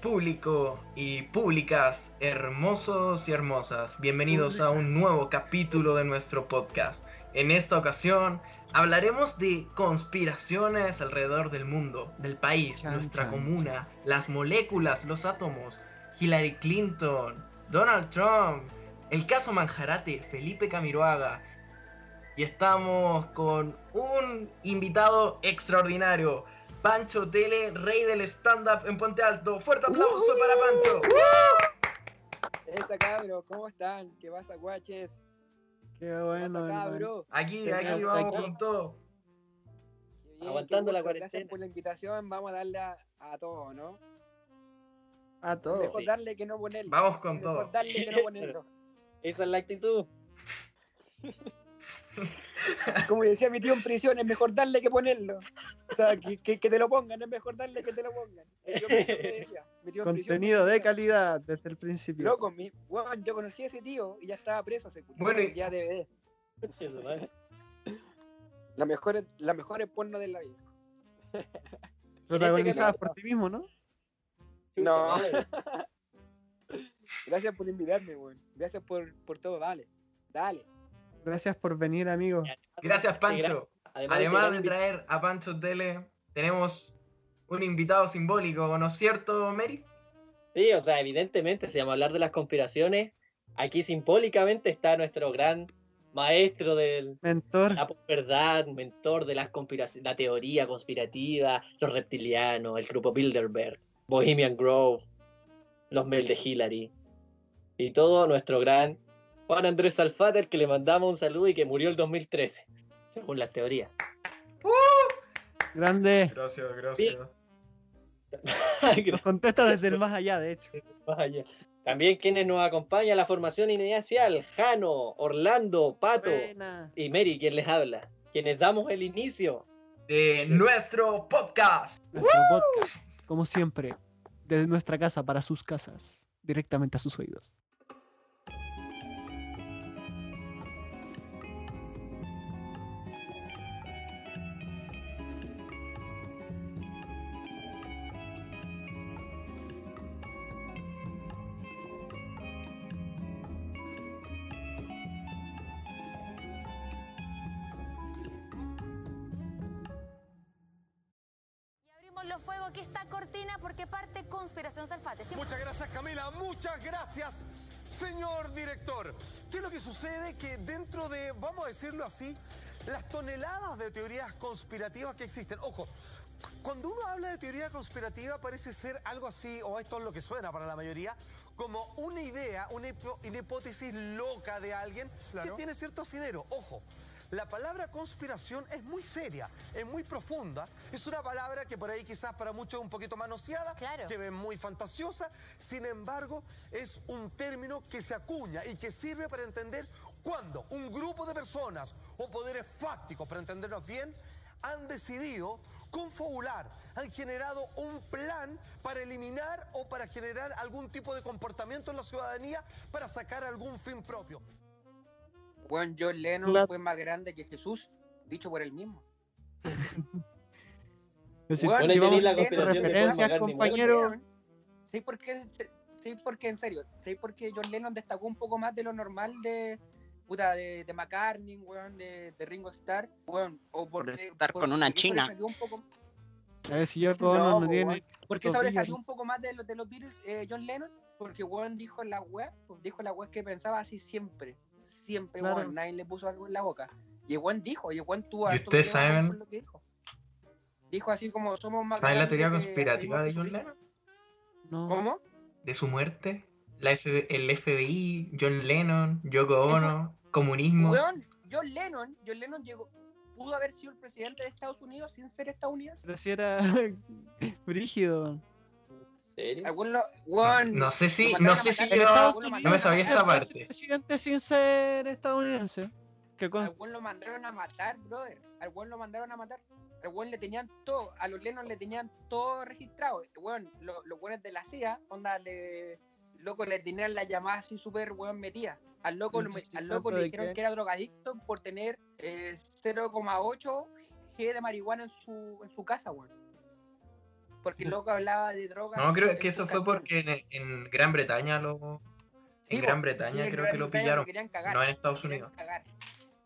público y públicas hermosos y hermosas. Bienvenidos a un nuevo capítulo de nuestro podcast. En esta ocasión hablaremos de conspiraciones alrededor del mundo, del país, Chan, nuestra chan, comuna, las moléculas, los átomos, Hillary Clinton, Donald Trump, el caso Manjarate, Felipe Camiroaga. Y estamos con un invitado extraordinario, Pancho Tele, rey del stand-up en Puente Alto. Fuerte aplauso para Pancho. Esa cabro, ¿cómo están? ¿Qué pasa, guaches? Qué ¿Qué bueno, pasa, cabro? Aquí, aquí vamos aquí. con todo. Bien, Aguantando la cuarentena. Gracias por la invitación, vamos a darle a, a todo, ¿no? A todo. Mejor sí. darle que no ponerlo. Vamos con Mejor todo. darle que no ponerlo. Esa es la actitud. Como decía mi tío en prisión, es mejor darle que ponerlo. O sea, que, que, que te lo pongan, es mejor darle que te lo pongan. Yo decía, mi tío en prisión Contenido me de calidad desde el principio. Loco, mi, weón, yo conocí a ese tío y ya estaba preso hace Bueno, y- ya DVD. ¿vale? La mejor, la mejor porno de la vida. Protagonizada este por ti mismo, ¿no? No. Gracias por invitarme, weón. Gracias por, por todo, dale. Dale. Gracias por venir, amigo. Gracias, Pancho. Además, Además de traer a Pancho Tele, tenemos un invitado simbólico, ¿no es cierto, Mary? Sí, o sea, evidentemente, si vamos a hablar de las conspiraciones, aquí simbólicamente está nuestro gran maestro de Mentor. la verdad, mentor de las conspiraciones, la teoría conspirativa, los reptilianos, el grupo Bilderberg, Bohemian Grove, los Mel de Hillary, y todo nuestro gran Juan Andrés Alfater, que le mandamos un saludo y que murió el 2013, según las teorías. Grande. Gracias, gracias. Nos contesta desde el más allá, de hecho. Vaya. También quienes nos acompaña la formación inicial, Jano, Orlando, Pato Buena. y Mary, quien les habla. Quienes damos el inicio. De nuestro podcast. Nuestro podcast, como siempre, desde nuestra casa para sus casas, directamente a sus oídos. Así, las toneladas de teorías conspirativas que existen, ojo, cuando uno habla de teoría conspirativa parece ser algo así, o esto es lo que suena para la mayoría, como una idea, una, hipo- una hipótesis loca de alguien que tiene cierto asidero. Ojo, la palabra conspiración es muy seria, es muy profunda, es una palabra que por ahí quizás para muchos es un poquito manoseada, Claro. que es muy fantasiosa, sin embargo es un término que se acuña y que sirve para entender cuando un grupo de personas o poderes fácticos, para entendernos bien, han decidido confabular, han generado un plan para eliminar o para generar algún tipo de comportamiento en la ciudadanía para sacar algún fin propio. Weón, John Lennon fue más grande que Jesús, dicho por él mismo. Es decir, Bueno, si vamos la de referencias, compañero. Sí, porque, sí, porque en serio, sí, porque John Lennon destacó un poco más de lo normal de, puta, de, de McCartney, weón, de, de Ringo Starr, weón, o porque... estar con una china. Un poco, A ver si yo no, No, no po, tiene. weón. porque sobresalió un poco más de, los de los Beatles, eh, John Lennon, porque weón dijo en la web, dijo en la web que pensaba así siempre, siempre, Claro. weón, nadie le puso algo en la boca. Y el weón dijo, y el weón tuvo... ¿Y ustedes saben- lo que dijo. Dijo así como somos más ¿Sabes la teoría conspirativa de John. Lennon? No. ¿Cómo? De su muerte. La F- el FBI, John Lennon, Yoko Ono, comunismo. Weón, John Lennon, John Lennon llegó, pudo haber sido el presidente de Estados Unidos sin ser estadounidense. Pero si era brígido. ¿En serio? Lo- weón, No sé si, no sé si yo no me sabía esa parte. presidente sin ser estadounidense. Que con... Al lo mandaron a matar, brother. Al lo mandaron a matar. Al weón le tenían todo, a los Lennon le tenían todo registrado. Weón, lo- los weones de la CIA, onda, le, loco, le tenían la llamada así súper weón metida. Al loco, al loco ¿tanto le dijeron qué? que era drogadicto por tener eh, 0,8 G de marihuana en su, en su casa, weón. porque el loco hablaba de drogas. No, creo que eso fue porque en, en Gran Bretaña lo. Sí, En Gran Bretaña creo Gran que lo pillaron, querían cagar, no en Estados Unidos. cagar.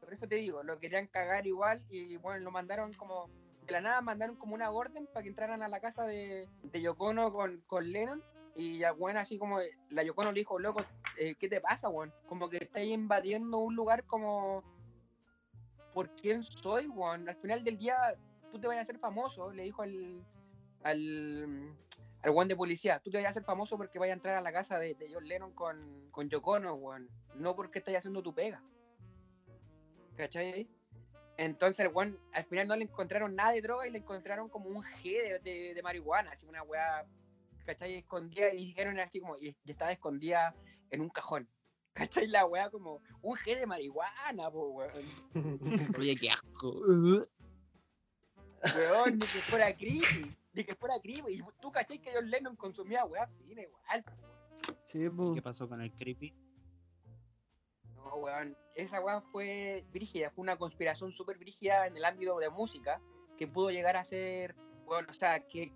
Por eso te digo, lo querían cagar igual y bueno, lo mandaron como. De la nada mandaron como una orden para que entraran a la casa de, de Yocono con, con Lennon. Y ya, bueno, así como la Yocono le dijo, loco, eh, ¿qué te pasa, weón? Como que estáis invadiendo un lugar como. ¿Por quién soy, weón? Al final del día, tú te vas a hacer famoso, le dijo al. al al weón de policía, tú te vas a hacer famoso porque vayas a entrar a la casa de, de John Lennon con, con Yoko Ono, weón. No porque estés haciendo tu pega. ¿Cachai? Entonces, el weón, al final no le encontraron nada de droga y le encontraron como un G de, de- de marihuana, así una weá, ¿cachai? Escondida y dijeron así como, y, y estaba escondida en un cajón. ¿Cachai? La weá como, un G de marihuana, po, weón. Oye, qué asco. Weón, ni que fuera creepy, ni que fuera creepy. Y tú, ¿cachai? Que John Lennon consumía weá fina igual, po. Sí, po. ¿Qué pasó con el creepy? No, weón. Esa weá fue brígida, fue una conspiración súper brígida en el ámbito de música que pudo llegar a ser, weón, o sea, que,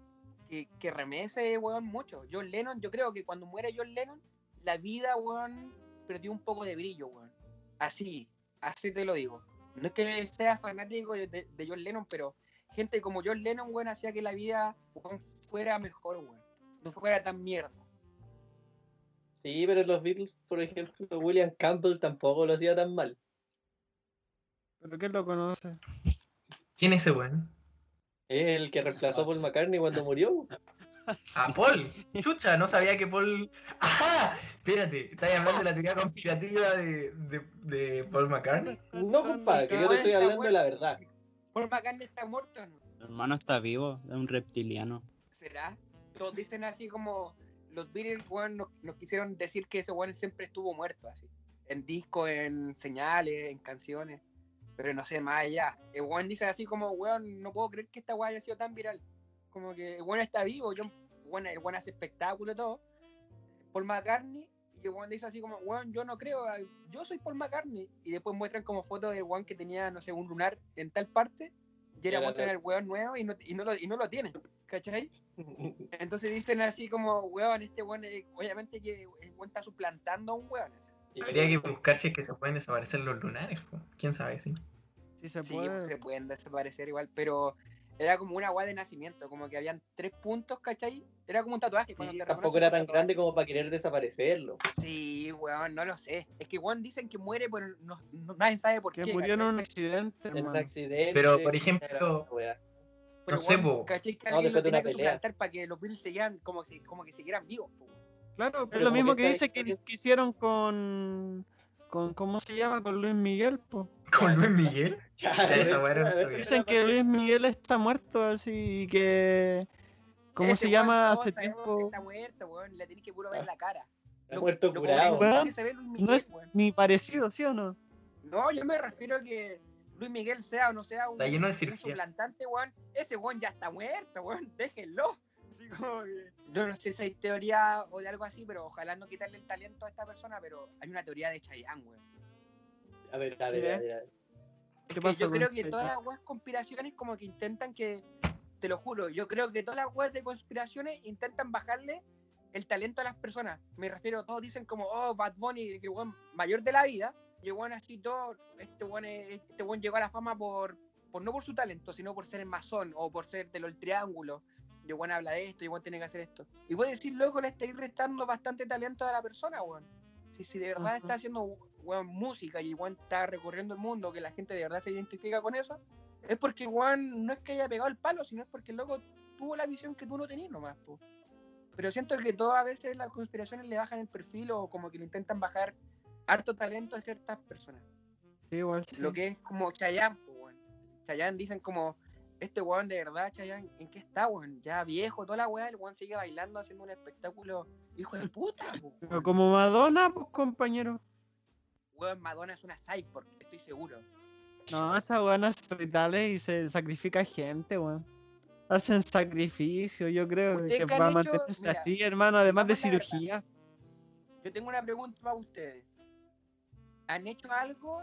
que, que remece, weón, mucho. John Lennon, yo creo que cuando muere John Lennon, la vida, weón, perdió un poco de brillo, weón. Así, así te lo digo. No es que sea fanático de, de- John Lennon, pero gente como John Lennon, weón, hacía que la vida weón, fuera mejor, weón. No fuera tan mierda. Sí, pero los Beatles, por ejemplo, William Campbell tampoco lo hacía tan mal. ¿Pero quién lo conoce? ¿Quién es ese weón? Es el que reemplazó a Paul McCartney cuando murió. Ah, Paul. Chucha, no sabía que Paul. ¡Ajá! Espérate, ¿estás hablando de la teoría conspirativa de, de, de Paul McCartney? No, compadre, que yo te estoy hablando de la verdad. Paul McCartney está muerto, ¿no? El hermano está vivo, es un reptiliano. ¿Será? Todos dicen así como los Beatles, weón, nos, nos quisieron decir que ese weón siempre estuvo muerto, así. En discos, en señales, en canciones. Pero no sé, más allá. El weón dice así como, weón, no puedo creer que esta weón haya sido tan viral. Como que el weón está vivo, yo, el weón hace espectáculo y todo. Paul McCartney, y el weón dice así como, weón, yo no creo, yo soy Paul McCartney. Y después muestran como fotos del weón que tenía, no sé, un lunar en tal parte. Y Era muestran el weón nuevo y no, y no lo, y no lo tienen. ¿Cachai? Entonces dicen así como, weón, este weón, eh, obviamente que el weón está suplantando a un weón. Habría que buscar si es que se pueden desaparecer los lunares. ¿Quién sabe? Sí. Sí se Sí, puede. pues, se pueden desaparecer igual, pero era como una weá de nacimiento, como que habían tres puntos, ¿cachai? Era como un tatuaje. cuando te tampoco era tan tatuaje. grande como para querer desaparecerlo. Sí, weón, no lo sé. Es que weón dicen que muere, pero no, no- nadie sabe por Que qué. murió en un accidente, En un accidente. Pero, por ejemplo. Pero, no sé, weón, po. ¿cachai? Que No, alguien lo después de una tenía que pelea. suplantar para que los Beatles siguieran como, si, como que siguieran vivos. po, Claro, es Pero lo como mismo que que está dice que, que hicieron con, con. ¿Cómo se llama? Con Luis Miguel, po. ¿Con Luis Miguel? Dicen que Luis Miguel está muerto así y que. ¿Cómo Ese se llama? Hace tiempo. Está muerto, weón. Le tenés que puro ver la cara. Está Lo- muerto lo curado. que se ve Luis Miguel, No es weón. ni parecido, ¿sí o no? No, yo me refiero a que Luis Miguel sea o no sea un, Está lleno de un cirugía. suplantante, weón. Ese weón ya está muerto, weón. Déjenlo. Así como que- Yo no sé si hay teoría o de algo así, pero ojalá no quitarle el talento a esta persona, pero hay una teoría de Chayanne, weón. A ver, a ver, a ver. a ver. ¿Qué Que pasó yo creo que Chayanne? todas las weas conspiraciones como que intentan que, te lo juro, yo creo que todas las weas de conspiraciones intentan bajarle el talento a las personas. Me refiero, todos dicen como, oh, Bad Bunny, que el weón mayor de la vida, y el weón así todo, este weón, es- este weón llegó a la fama por, por no por su talento, sino por ser el masón o por ser de los triángulos. Y weón habla de esto, y weón tiene que hacer esto. Y a decir, loco, le estáis restando bastante talento a la persona, weón. Si, si de verdad Ajá. está haciendo weón, música y weón está recorriendo el mundo, que la gente de verdad se identifica con eso, es porque weón no es que haya pegado el palo, sino es porque el loco tuvo la visión que tú no tenías nomás. po. Pero siento que todas a veces las conspiraciones le bajan el perfil o como que le intentan bajar harto talento a ciertas personas. Sí, igual sí. Lo que es como Chayanne, weón. Chayanne dicen como, este weón de verdad, Chayanne, ¿en qué está, weón? Ya viejo, toda la weá, el weón sigue bailando, haciendo un espectáculo, hijo de puta, weón. como Madonna, pues compañero. Weón, Madonna es una cyborg, estoy seguro. No, esa weón hace y se sacrifica gente, weón. Hacen sacrificio, yo creo ¿Ustedes que va a hecho? mantenerse Mira, así, hermano, además de cirugía. Yo tengo una pregunta para ustedes. ¿Han hecho algo?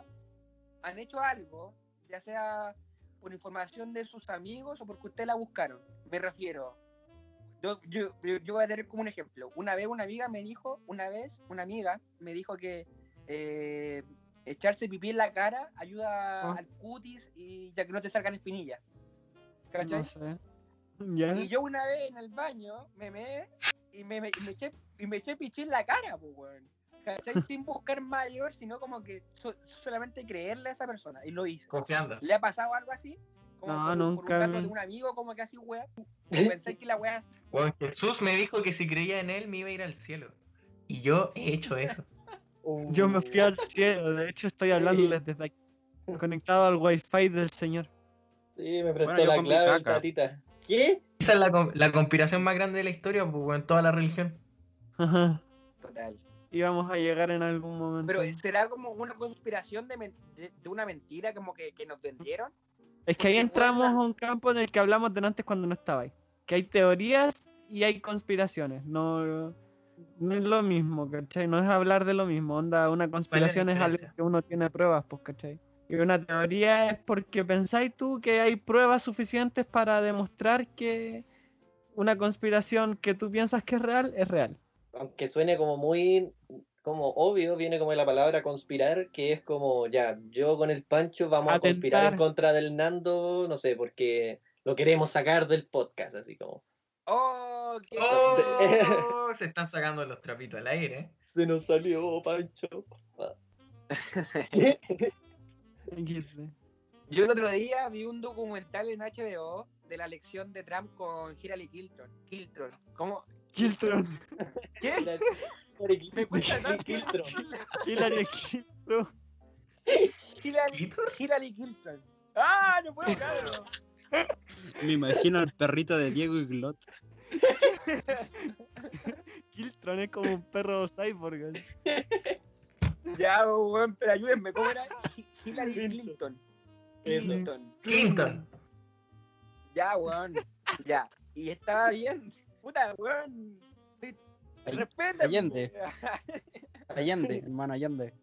¿Han hecho algo? Ya sea por información de sus amigos o porque ustedes la buscaron. Me refiero. Yo, yo, voy a tener como un ejemplo. Una vez una amiga me dijo, una vez una amiga me dijo que eh, echarse pipí en la cara ayuda Ah. al cutis y ya que no te salgan espinillas. ¿Cachai? No sé. Y yo una vez en el baño me meé y me, me- y me eché, y me eché pichí en la cara, pues, weón. ¿Cachai? Sin buscar mayor, sino como que so- solamente creerle a esa persona. Y lo hice. Confiando. ¿Le ha pasado algo así? Como No, por, nunca Por un dato de un amigo, como que así, weón. Pensé que la weá. Weón, Jesús me dijo que si creía en él me iba a ir al cielo. Y yo he hecho eso. Yo me fui al cielo, de hecho estoy hablándoles desde aquí. Conectado al wifi del señor. Sí, me prestó Bueno, la clave tatita. ¿Qué? Esa es la, la conspiración más grande de la historia, pues, weón, toda la religión. Ajá. Total. Íbamos a llegar en algún momento. Pero será como una conspiración de, men- de, de una mentira como que, que nos vendieron. Es que ahí entramos a un campo en el que hablamos de antes cuando no estaba ahí. Que hay teorías y hay conspiraciones. No, no es lo mismo, ¿cachai? No es hablar de lo mismo. Onda, una conspiración es algo que uno tiene pruebas, pues, ¿cachai? Y una teoría es porque pensáis tú que hay pruebas suficientes para demostrar que una conspiración que tú piensas que es real, es real. Aunque suene como muy como obvio, viene como de la palabra conspirar, que es como, ya, yo con el Pancho vamos a conspirar en contra del Nando, no sé, porque lo queremos sacar del podcast, así como. ¡Oh! qué- ¡Oh! Se están sacando los trapitos al aire. ¿eh? Se nos salió, Pancho. Yo el otro día vi un documental en HBO de la elección de Trump con Hillary Clinton. Clinton. ¿Cómo? Kiltron. ¿Qué? Me cuesta tanto. Filtro. Hillary Kiltron. Hillary, Clinton. ¡Ah! No puedo hablarlo. Me imagino al perrito de Diego y Glot. Kiltron es como un perro cyborg. Ya, weón, pero ayúdenme. ¿Cómo era? Hi- Hillary Clinton. Clinton. Clinton. Ya, weón. Ya. Y estaba bien. Puta, weón. Respétame. Allende. Allende, hermano Allende.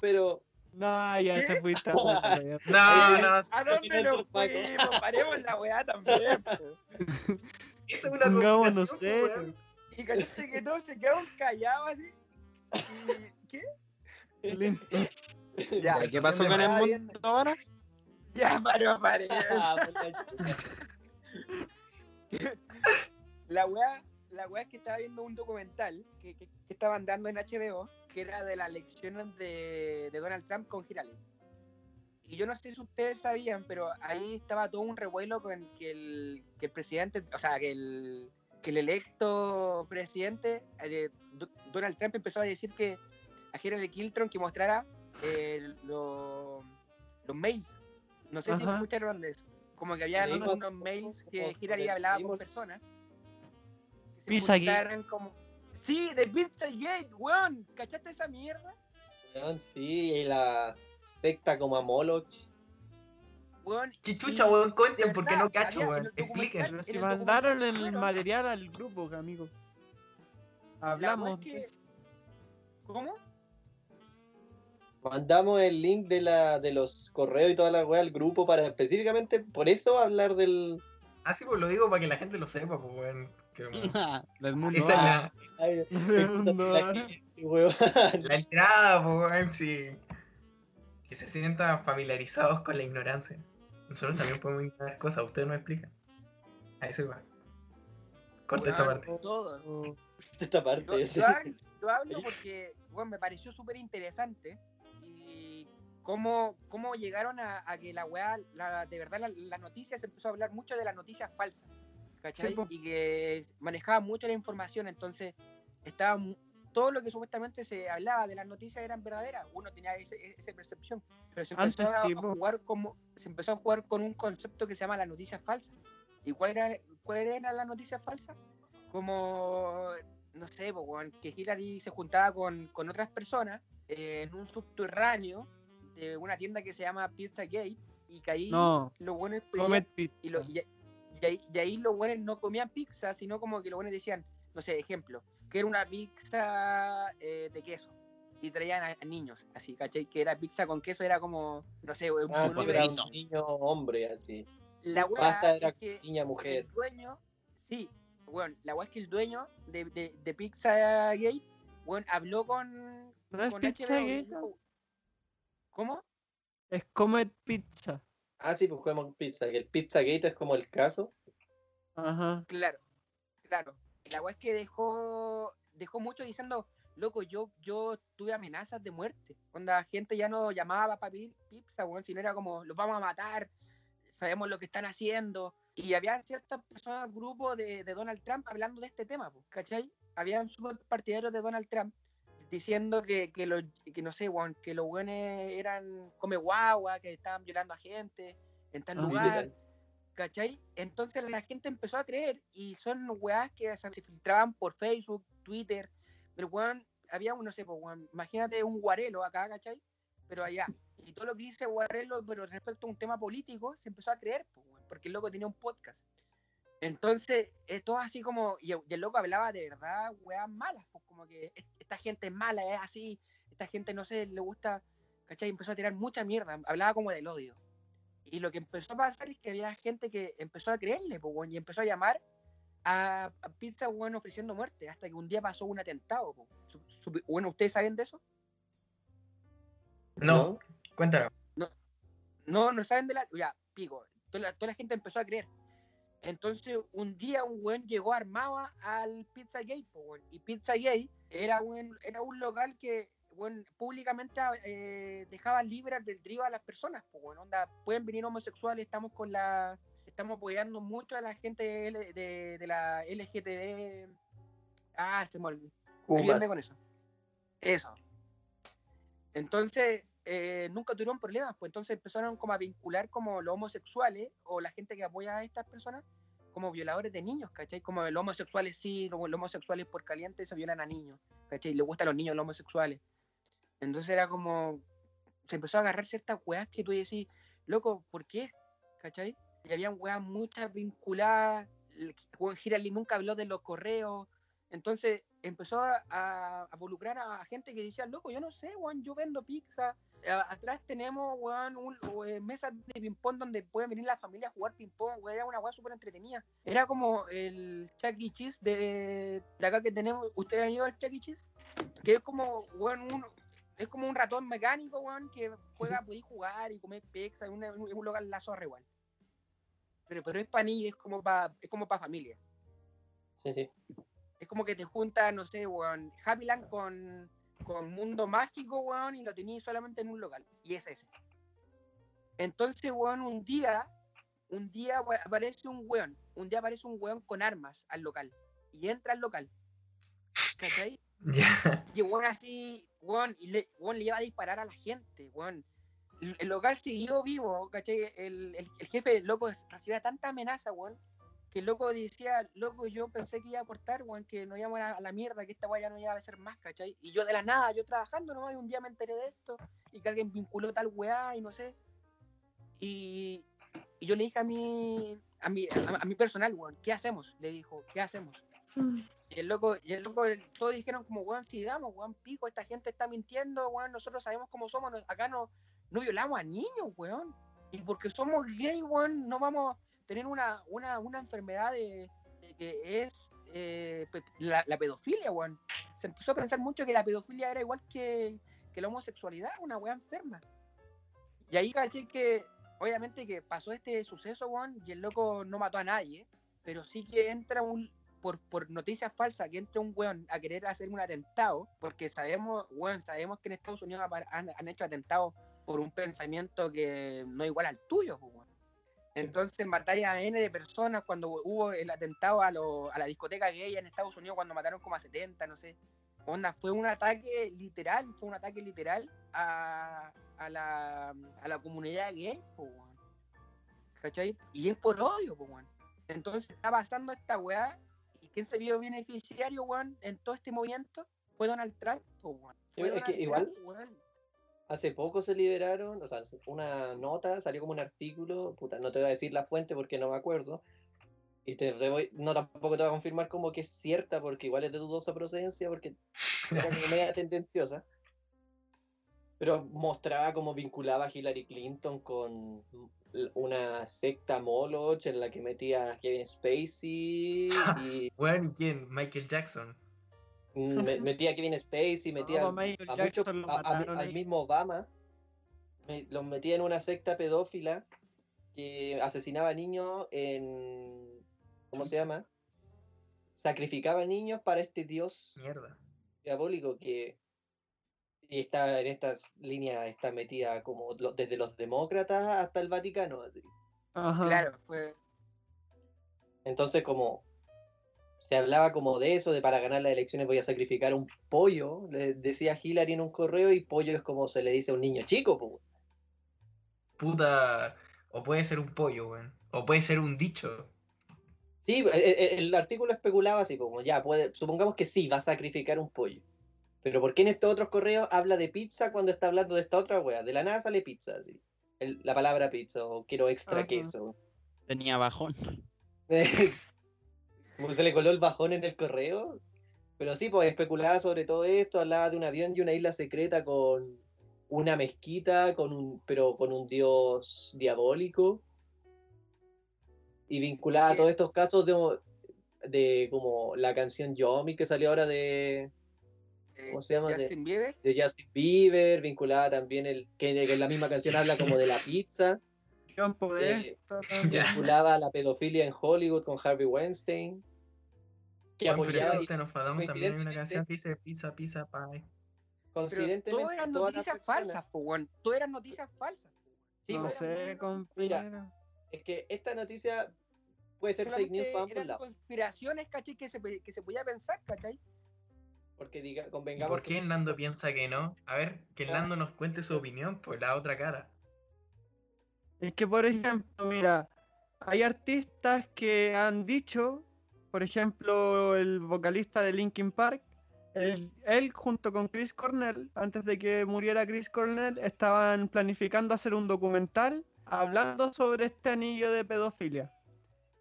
Pero No, ya ¿Qué? se fuiste a. No, no, ¿A dónde nos fuimos? Paremos la weá también. esa es una Pongamos, no conspiración, sé. weón. Y cachate que todos se quedaron callados así. Y, ¿Qué? Ya, ¿Qué pasó con el mundo ahora? Ya, paró, paré. La weá, la weá es que estaba viendo un documental que, que, que estaban dando en HBO, que era de las elecciones de, de Donald Trump con Hillary. Y yo no sé si ustedes sabían, pero ahí estaba todo un revuelo con que el, que el presidente, o sea, que el, que el electo presidente, eh, Do- Donald Trump, empezó a decir que a Hillary Clinton que mostrara eh, lo- los mails. No sé si escucharon de eso. Como que había Leímos unos un mails que Hillary hablaba con personas. Se Pizzagate. juntaran como... Sí, de Pizzagate, weón. ¿Cachaste esa mierda? Weón, sí, y la secta como a Moloch. Weón. ¿Qué y- chucha, weón? Cuenten porque no cacho, weón. Expliquen. El mandaron el material al grupo, amigo. la weá Hablamos. que- ¿Cómo? Mandamos el link de la de los correos y toda la wea al grupo para específicamente por eso hablar del. Ah, sí, pues lo digo para que la gente lo sepa, pues, weón. Esa es la, entrada, pues, sí. Que se sientan familiarizados con la ignorancia. Nosotros también podemos ignorar cosas, ustedes nos explican. A eso iba. Corta esta parte. Todo. Esta Yo, parte. yo hablo, yo hablo porque bueno, me pareció súper interesante y cómo, cómo llegaron a, a que la weá, la, de verdad la, la noticia se empezó a hablar mucho de las noticias falsas, ¿cachai? Sí, y que manejaba mucho la información, entonces estaba todo lo que supuestamente se hablaba de las noticias eran verdaderas, uno tenía ese- e, esa percepción, pero se empezó Antes a, sí, a jugar como, se empezó a jugar con un concepto que se llama las noticias falsas. ¿Y cuál era, cuál era la noticia falsa? Como, no sé, que Hillary se juntaba con, con otras personas eh, en un subterráneo de una tienda que se llama Pizza Gate y que ahí No, los buenos y, lo- y- y ahí, y ahí los buenos no comían pizza, sino como que los buenos decían, no sé, ejemplo, que era una pizza eh, de queso. Y traían a, a niños, así, ¿cachai? Que era pizza con queso, era como, no sé, un Ah, un porque nombre- era un niño hombre así. La Pasta era es que niña mujer. el dueño, sí, weón, la weá es que el dueño de, de, de Pizza Gate, weón, habló con, ¿No es con Pizza HBO Gate? ¿Cómo? Es Comet Pizza. Ah, sí, pues jugamos pizza, que el Pizzagate es como el caso. Ajá. Claro, claro. La weá es que dejó, dejó mucho diciendo, loco, yo, yo tuve amenazas de muerte. Cuando la gente ya no llamaba para pedir pizza, weón, sino era como, los vamos a matar, sabemos lo que están haciendo. Y había ciertas personas, grupos de, de Donald Trump hablando de este tema, pues, ¿cachai? Habían súper partidarios de Donald Trump diciendo que, que, los, que no sé, weón, que los weones eran come guagua, que estaban violando a gente en tal Ah, lugar. ¿Cachai? Entonces la gente empezó a creer y son weas que se se filtraban por Facebook, Twitter, pero weón, había un, no sé, pues, weón, imagínate un guarelo acá, ¿cachai? Pero allá. Y todo lo que dice guarelo, pero respecto a un tema político, se empezó a creer, pues, weón, porque el loco tenía un podcast. Entonces, es todo así como, y el, y el loco hablaba de verdad, weas malas, pues como que "Es- esta gente es mala, es así, esta gente no sé, le gusta, ¿cachai? Empezó a tirar mucha mierda, hablaba como del odio. Y lo que empezó a pasar es que había gente que empezó a creerle, pues, weón, y empezó a llamar a, a Pizza, weón, ofreciendo muerte, hasta que un día pasó un atentado, bueno, ¿ustedes saben de eso? No, cuéntanos. No, no saben de la... Ya, pico, toda la, toda la gente empezó a creer. Entonces, un día un weón llegó armado al Pizza Gate, y Pizza Gate era un, era un local que públicamente eh, dejaba libre albedrío a las personas, onda, pueden venir homosexuales, estamos con la... Estamos apoyando mucho a la gente L- de, de la LGTB. Ah, se me olvidó. Con eso. Eso. Entonces, eh, nunca tuvieron problemas, pues entonces empezaron como a vincular como los homosexuales o la gente que apoya a estas personas como violadores de niños, ¿cachai? Como los homosexuales sí, los, homosexuales por caliente se violan a niños, ¿cachai? Le gustan los niños los homosexuales. Entonces era como, se empezó a agarrar ciertas weas que tú decís, loco, ¿por qué? ¿Cachai? Y habían weas muchas vinculadas, Juan Girali nunca habló de los correos, entonces empezó a, involucrar a gente que decía, loco, yo no sé, weón, yo vendo pizza. Atrás tenemos, weón, un, eh, mesas de ping-pong donde pueden venir la familia a jugar ping-pong, weón, era una weá súper entretenida. Era como el Chuck E. Cheese de, de acá que tenemos. ¿Ustedes han ido al Chuck E. Cheese? Que es como, weón, un, es como un ratón mecánico, weón, que juega, podéis jugar y comer pizza, es un, un lugar la zorra igual. Pero, pero es para niños, es como para es como pa familia. Sí, sí. Es como que te juntas, no sé, weón, Happyland con, con Mundo Mágico, weón, y lo tenías solamente en un local. Y es ese. Entonces, weón, un día, un día aparece un weón, un día aparece un weón con armas al local. Y entra al local. ¿Cachai? Ya. Y weón así, weón, y le, weón, le iba a disparar a la gente, weón. El, el local siguió vivo, ¿cachai? El, el, el jefe, loco, recibía tanta amenaza, weón, que el loco decía, loco, yo pensé que iba a cortar, weón, que no íbamos a, a la mierda, que esta weá ya no iba a ser más, ¿cachai? Y yo de la nada, yo trabajando nomás, y un día me enteré de esto, y que alguien vinculó tal weá, y no sé. Y, y yo le dije a mi, a mi, a, a mi personal, weón, ¿qué hacemos? Le dijo, ¿qué hacemos? Y el loco, y el loco, todos dijeron como, weón, sigamos, weón, pico, esta gente está mintiendo, weón, nosotros sabemos cómo somos, acá no, no violamos a niños, weón. Y porque somos gay, weón, no vamos tener una, una, una enfermedad que es eh, la, pedofilia, weón. Se empezó a pensar mucho que la pedofilia era igual que, la homosexualidad, una weá enferma. Y ahí caché que, obviamente que pasó este suceso, weón, y el loco no mató a nadie, pero sí que entra un, por, por noticias falsas que entre un weón a querer hacer un atentado, porque sabemos, weón, sabemos que en Estados Unidos han, han hecho atentados por un pensamiento que no es igual al tuyo, weón. Entonces mataron a N de personas cuando hubo el atentado a, lo- a la discoteca gay en Estados Unidos cuando mataron como a 70, no sé. Onda, fue un ataque literal, fue un ataque literal a, a, la, a la comunidad gay, weón. ¿Cachai? Y es por odio, weón. Entonces está pasando esta weá. ¿Y quién se vio beneficiario, weón, en todo este movimiento? Fue Donald Trump, pues, weón. Es que igual- Trump. Hace poco se liberaron, o sea, una nota, salió como un artículo, puta, no te voy a decir la fuente porque no me acuerdo. Y te, te voy, no tampoco te voy a confirmar como que es cierta, porque igual es de dudosa procedencia, porque era como media tendenciosa. Pero mostraba cómo vinculaba a Hillary Clinton con una secta Moloch en la que metía a Kevin Spacey y Weón, ¿y quién? Michael Jackson. Mm, me- metía a Kevin Spacey, No, a, a muchos- a- mataron al mismo Obama. Me- los metía en una secta pedófila que asesinaba niños en. ¿Cómo se llama? Sacrificaba niños para este dios Mierda. diabólico que y está en estas líneas está metida como lo- desde los demócratas hasta el Vaticano. así. Ajá. Claro, fue. Entonces como se hablaba como de eso, de para ganar las elecciones voy a sacrificar un pollo, le decía Hillary en un correo y pollo es como se le dice a un niño chico. po. Puta. O puede ser un pollo, weón. O puede ser un dicho. Sí, e- e- el, artículo especulaba así como ya, puede, supongamos que sí, va a sacrificar un pollo. Pero ¿por qué en estos otros correos habla de pizza cuando está hablando de esta otra wea? De la nada sale pizza, así. El- la palabra pizza, o quiero extra Ajá. queso. Tenía bajón. Como se le coló el bajón en el correo. Pero sí, pues especulaba sobre todo esto, hablaba de un avión y una isla secreta con una mezquita, con un, pero con un dios diabólico. Y vinculaba Sí. todos estos casos de, de como la canción Yomi que salió ahora de, ¿Cómo se llama? De- Justin Bieber. de Justin Bieber, vinculada también el que, que en la misma canción habla como de la pizza, John Podesta Eh, vinculaba a la pedofilia en Hollywood con Harvey Weinstein. Que apoyaba nos falamos también en una canción que dice pizza, pizza, pie. Coincidentemente todo eran noticias personas- falsas, pues. Todo eran noticias falsas. Sí, no sé, compañero. es que esta noticia puede ser fake news para ambos lados. conspiraciones, ¿cachai? Que se, que se podía pensar, ¿cachai? Porque diga, ¿Y convengamos por que qué Nando piensa que no? A ver, que Ah. Nando nos cuente su opinión por la otra cara. Es que, por ejemplo, mira, hay artistas que han dicho, por ejemplo, el vocalista de Linkin Park, él, él junto con Chris Cornell, antes de que muriera Chris Cornell, estaban planificando hacer un documental hablando sobre este anillo de pedofilia.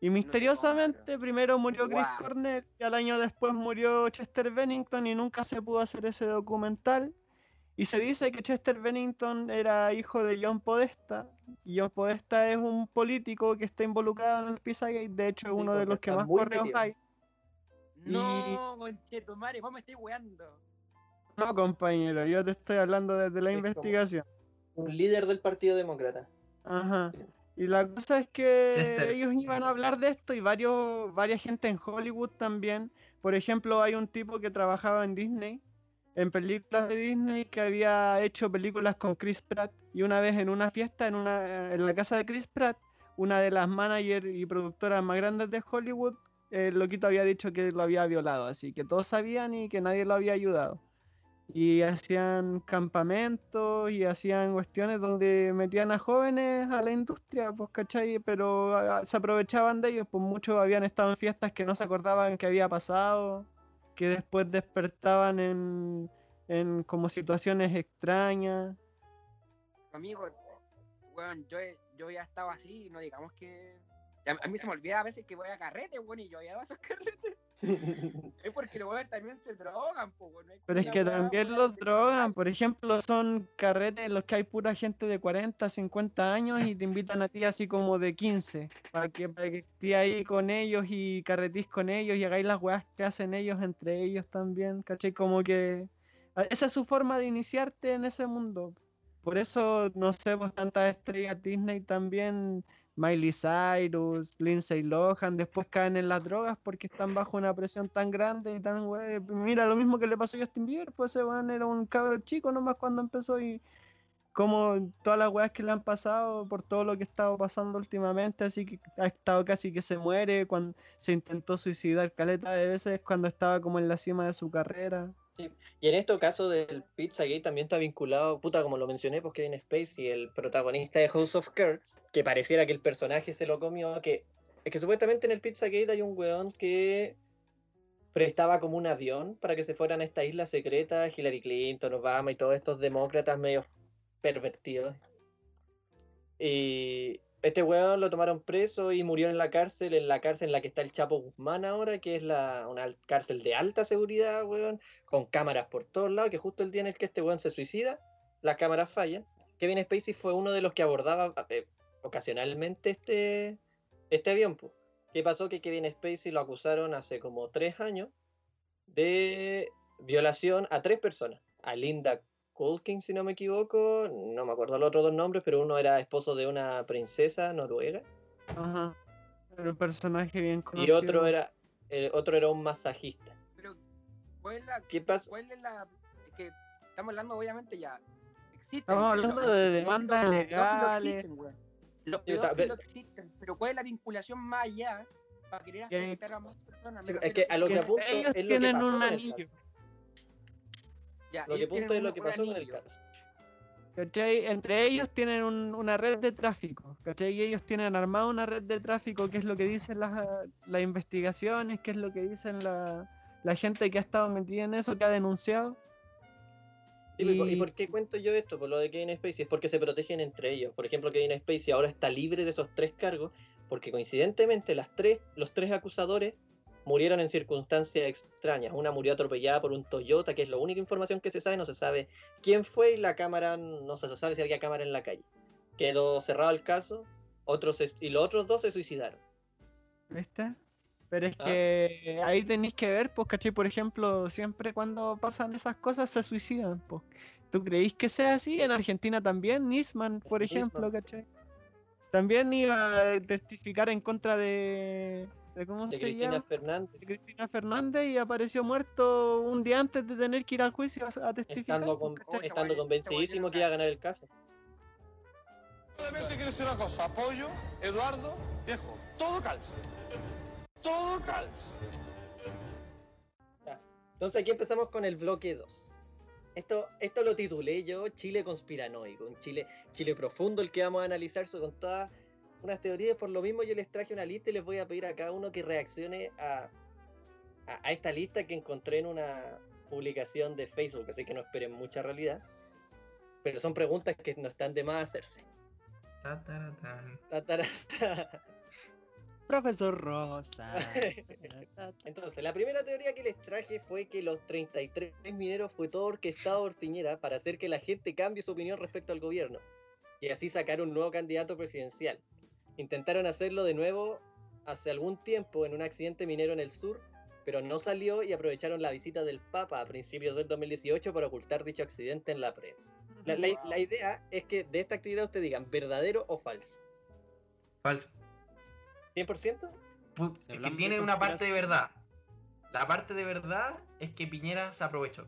Y misteriosamente primero murió Chris. Cornell y al año después murió Chester Bennington y nunca se pudo hacer ese documental. Y se dice que Chester Bennington era hijo de John Podesta. Y John Podesta es un político que está involucrado en el Pizzagate. De hecho, es Sí, uno de los que más correos metido. hay. No, conchetumare, vos me estoy weando. No, compañero, yo te estoy hablando desde la Es investigación. un líder del Partido Demócrata. Ajá. Y la cosa es que Chester. ellos iban a hablar de esto y varios, varias gente en Hollywood también. Por ejemplo, hay un tipo que trabajaba en Disney, en películas de Disney, que había hecho películas con Chris Pratt. Y una vez en una fiesta, en, una, en la casa de Chris Pratt, una de las managers y productoras más grandes de Hollywood, el loquito había dicho que lo había violado. Así que todos sabían y que nadie lo había ayudado y hacían campamentos y hacían cuestiones donde metían a jóvenes a la industria, pues, ¿cachai? Pero ah, se aprovechaban de ellos, pues muchos habían estado en fiestas que no se acordaban que había pasado, que después despertaban en, en como situaciones extrañas. Amigo, weón, yo, yo ya estaba así, no digamos que. A, mí se me olvida a veces que voy a carrete, weón, y yo ya a esos carretes. Es porque los weones también se drogan, po, no Pero es que también los drogan, por ejemplo, son carretes en los que hay pura gente de 40, 50 años y te invitan a ti así como de 15, para que, para que estés ahí con ellos y carretís con ellos y hagáis las weas que hacen ellos entre ellos también, ¿cachai? Como que a- esa es su forma de iniciarte en ese mundo. Por eso, no sé, pues tantas estrellas Disney también, Miley Cyrus, Lindsay Lohan, después caen en las drogas porque están bajo una presión tan grande y tan we- Mira, lo mismo que le pasó a Justin Bieber, pues ese weón era un cabro chico nomás cuando empezó y como todas las weas que le han pasado por todo lo que ha estado pasando últimamente, así que ha estado casi que se muere, cuando se intentó suicidar caleta de veces cuando estaba como en la cima de su carrera. Y en este caso del Pizzagate también está vinculado, puta, como lo mencioné, pues Kevin Spacey, el protagonista de House of Cards, que pareciera que el personaje se lo comió, que es que supuestamente en el Pizzagate hay un weón que prestaba como un avión para que se fueran a esta isla secreta, Hillary Clinton, Obama y todos estos demócratas medio pervertidos. Y este weón lo tomaron preso y murió en la cárcel, en la cárcel en la que está el Chapo Guzmán ahora, que es la, una cárcel de alta seguridad, weón, con cámaras por todos lados, que justo el día en el que este weón se suicida, las cámaras fallan. Kevin Spacey fue uno de los que abordaba, eh, ocasionalmente este, este avión. po. ¿Qué pasó? Que Kevin Spacey lo acusaron hace como tres años de violación a tres personas. A Linda Culkin, si no me equivoco, no me acuerdo los otros dos nombres, pero uno era esposo de una princesa noruega Ajá. Era un personaje bien y conocido. otro era, el otro era un masajista. Pero, ¿cuál es la. ¿Qué pasa? ¿Cuál es la. es que estamos hablando, obviamente, ya. Existen. Estamos pero hablando los de demandas lo legales. Los Sí, lo existen. Pero ¿cuál es la vinculación más allá para querer Que- afectar a más personas? Es que a lo que que apunto ellos es lo que tienen pasó un anillo. Ya, Lo que tienen es lo que pasó con el anillo. caso. ¿Cachai? Entre ellos tienen un- una red de tráfico, ¿cachai? Y ellos tienen armado una red de tráfico, que es lo que dicen las, las investigaciones, que es lo que dicen la, la gente que ha estado metida en eso, que ha denunciado. Sí, ¿y por- ¿Y Y- por qué cuento yo esto? Por lo de Kevin Spacey, es porque se protegen entre ellos. Por ejemplo, Kevin Spacey ahora está libre de esos tres cargos, porque coincidentemente las tres, los tres acusadores murieron en circunstancias extrañas. Una murió atropellada por un Toyota, que es la única información que se sabe, no se sabe quién fue y la cámara, no se sabe si había cámara en la calle. Quedó cerrado el caso, otros se- y los otros dos se suicidaron. ¿Viste? Pero es Ah. que ahí tenéis que ver, pues, ¿cachai? Por ejemplo, siempre cuando pasan esas cosas se suicidan, pues. ¿Tú creéis que sea así? En Argentina también, Nisman, por ejemplo, Nisman. ¿cachai? También iba a testificar en contra de... de ¿Cómo De se Cristina llama? Fernández, de Cristina Fernández y apareció muerto un día antes de tener que ir al juicio a, testificar. estando, pues, con- estando convencidísimo que iba a ganar el caso. Solamente quiero decir una cosa, apoyo, Eduardo, viejo, todo calza. Todo calza. Entonces aquí empezamos con el bloque 2. Esto, esto lo titulé yo Chile conspiranoico, un Chile, Chile profundo, el que vamos a analizar so- con todas unas teorías. Por lo mismo yo les traje una lista y les voy a pedir a cada uno que reaccione a, a, a esta lista que encontré en una publicación de Facebook, así que no esperen mucha realidad. Pero son preguntas que no están de más hacerse. Ta. Profesor Rosa. Entonces, la primera teoría que les traje fue que los 33 mineros fue todo orquestado por Piñera para hacer que la gente cambie su opinión respecto al gobierno y así sacar un nuevo candidato presidencial. Intentaron hacerlo de nuevo hace algún tiempo en un accidente minero en el sur, pero no salió y aprovecharon la visita del Papa a principios del 2018 para ocultar dicho accidente en la prensa. La, la- la idea es que de esta actividad ustedes digan verdadero o falso. Falso. ¿100%? Pu- Si es que tiene una parte de verdad. La parte de verdad es que Piñera se aprovechó.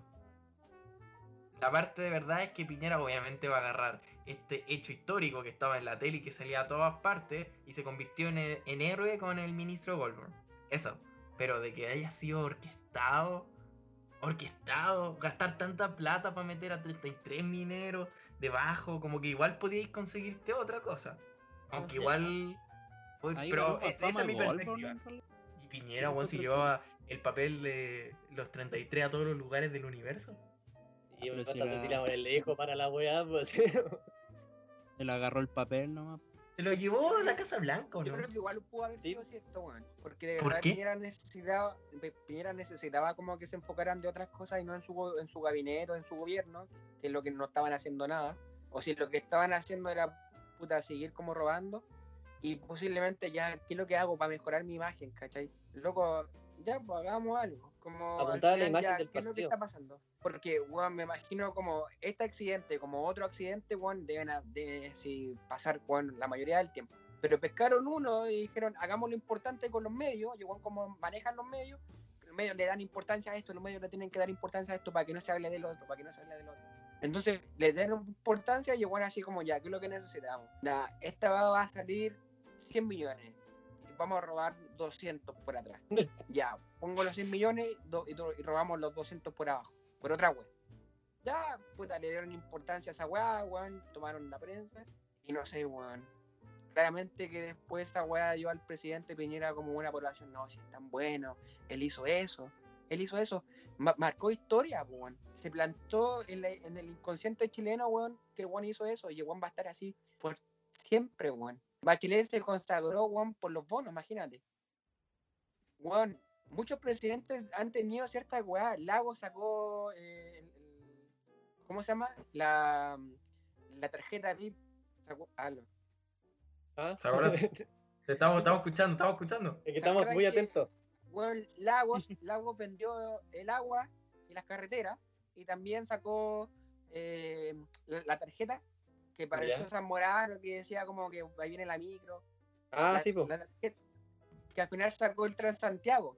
La parte de verdad es que Piñera obviamente va a agarrar este hecho histórico que estaba en la tele y que salía a todas partes y se convirtió en, he- en héroe con el ministro Goldberg. Eso. Pero de que haya sido orquestado, orquestado, gastar tanta plata para meter a 33 mineros debajo, como que igual podíais conseguirte otra cosa. Aunque igual... pues, pero e- esa es mi Goldberg, perspectiva. Y Piñera, weón, si llevaba el papel de los 33 a todos los lugares del universo. Y me Morel le dijo para la weá, pues. Él agarró el papel nomás. Se lo llevó a la Casa Blanca, ¿o Yo no? creo que igual pudo haber Sí. sido cierto, weón. Porque de ¿Por verdad? Piñera necesitaba, Piñera necesitaba como que se enfocaran de otras cosas y no en su, en su gabinete o en su gobierno, que es lo que no estaban haciendo nada. O si lo que estaban haciendo era puta seguir como robando. Y posiblemente ya, ¿qué es lo que hago para mejorar mi imagen, cachai? Loco, ya, pues hagamos algo. Como Apuntar a la imagen ya, del ¿Qué es lo que partido. está pasando? Porque, weón, me imagino como este accidente, como otro accidente, weón, deben a- de, sí, pasar, weón, la mayoría del tiempo. Pero pescaron uno y dijeron, hagamos lo importante con los medios, y weón, como manejan los medios, los medios le dan importancia a esto, los medios le tienen que dar importancia a esto para que no se hable del otro, para que no se hable del otro. Entonces, le dieron importancia y bueno, así como ya, ¿qué es lo que necesitamos? Ya, esta va a salir 100 millones vamos a robar 200 por atrás. ya, pongo los 100 millones y, robamos los 200 por abajo, por otra web. Ya, puta, le dieron importancia a esa weá, weón, tomaron la prensa y no sé, weón. Claramente que después esa weá dio al presidente Piñera como una población, no, si es tan bueno, él hizo eso, él hizo eso, Ma- marcó historia, weón. Se plantó en, la- en el inconsciente chileno, weón, que el weón hizo eso y el weón va a estar así por siempre, weón. Bachelet se consagró, weón, por los bonos, imagínate. Weón, muchos presidentes han tenido ciertas weá. Lago sacó, eh, el- el- ¿cómo se llama? La, la tarjeta VIP. Sacó, algo. ¿Ah? Estamos, estamos escuchando, estamos escuchando. Es que ¿Se estamos muy atentos. Weón, Lagos, Lagos vendió el agua y las carreteras y también sacó eh, la, la tarjeta que parecía Ya. San Morano que decía como que ahí viene la micro. Ah, la, sí, pues. la tarjeta, que al final sacó el Transantiago.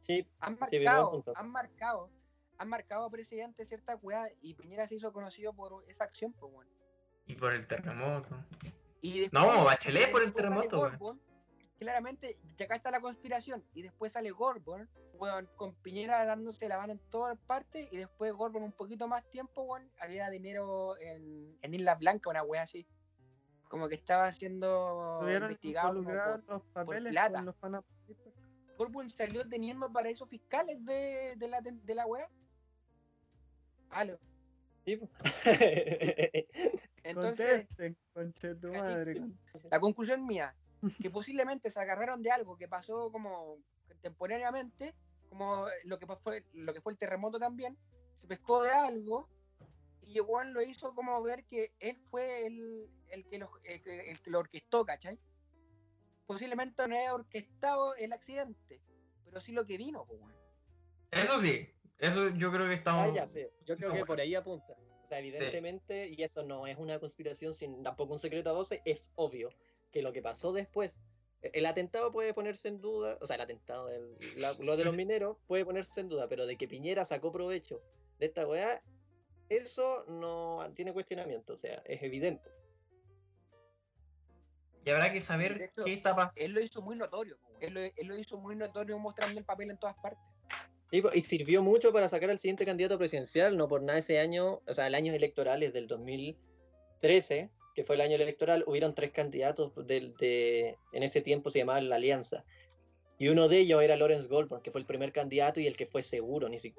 Sí, Han marcado, han marcado, han marcado presidente cierta weá y Piñera se hizo conocido por esa acción, pues bueno. Y por el terremoto. Y después, No, Bachelet por el terremoto, weón. Claramente, y acá está la conspiración. Y después sale Gorbon, weón, con Piñera dándose la mano en todas partes. Y después Gorbon, un poquito más tiempo, había dinero en, en Isla Blanca, una wea así. Como que estaba siendo Tuvieron investigado. como por- los papeles plata. con los. Gorbon salió teniendo paraísos fiscales de, de la, de la wea. Aló. Entonces, Contesten, conche tu. La conclusión mía, que posiblemente se agarraron de algo que pasó como temporariamente, como lo que fue, lo que fue el terremoto también, se pescó de algo y Juan lo hizo como ver que él fue el, el que, lo, el, que- el que lo orquestó, ¿cachai? Posiblemente no haya orquestado el accidente, pero sí lo que vino, pues, weón. Eso sí, eso yo creo que Ah, estamos. ya, sí. Yo creo que bueno. por ahí apunta. O sea, evidentemente, y eso no es una conspiración, sin tampoco un secreto a voces, es obvio que lo que pasó después, e- el atentado puede ponerse en duda, o sea, el atentado, el- la- lo de los mineros puede ponerse en duda, pero de que Piñera sacó provecho de esta weá, eso no tiene cuestionamiento, o sea, es evidente. Y habrá que saber hecho, qué está pasando. Él lo hizo muy notorio, él lo, él lo hizo muy notorio mostrando el papel en todas partes. Y, y sirvió mucho para sacar al siguiente candidato presidencial, no por nada ese año, o sea, el año electoral es del 2013, que fue el año electoral, hubieron tres candidatos del, de, en ese tiempo se llamaba la Alianza. Y uno de ellos era Lawrence Goldberg, que fue el primer candidato y el que fue seguro, ni, si-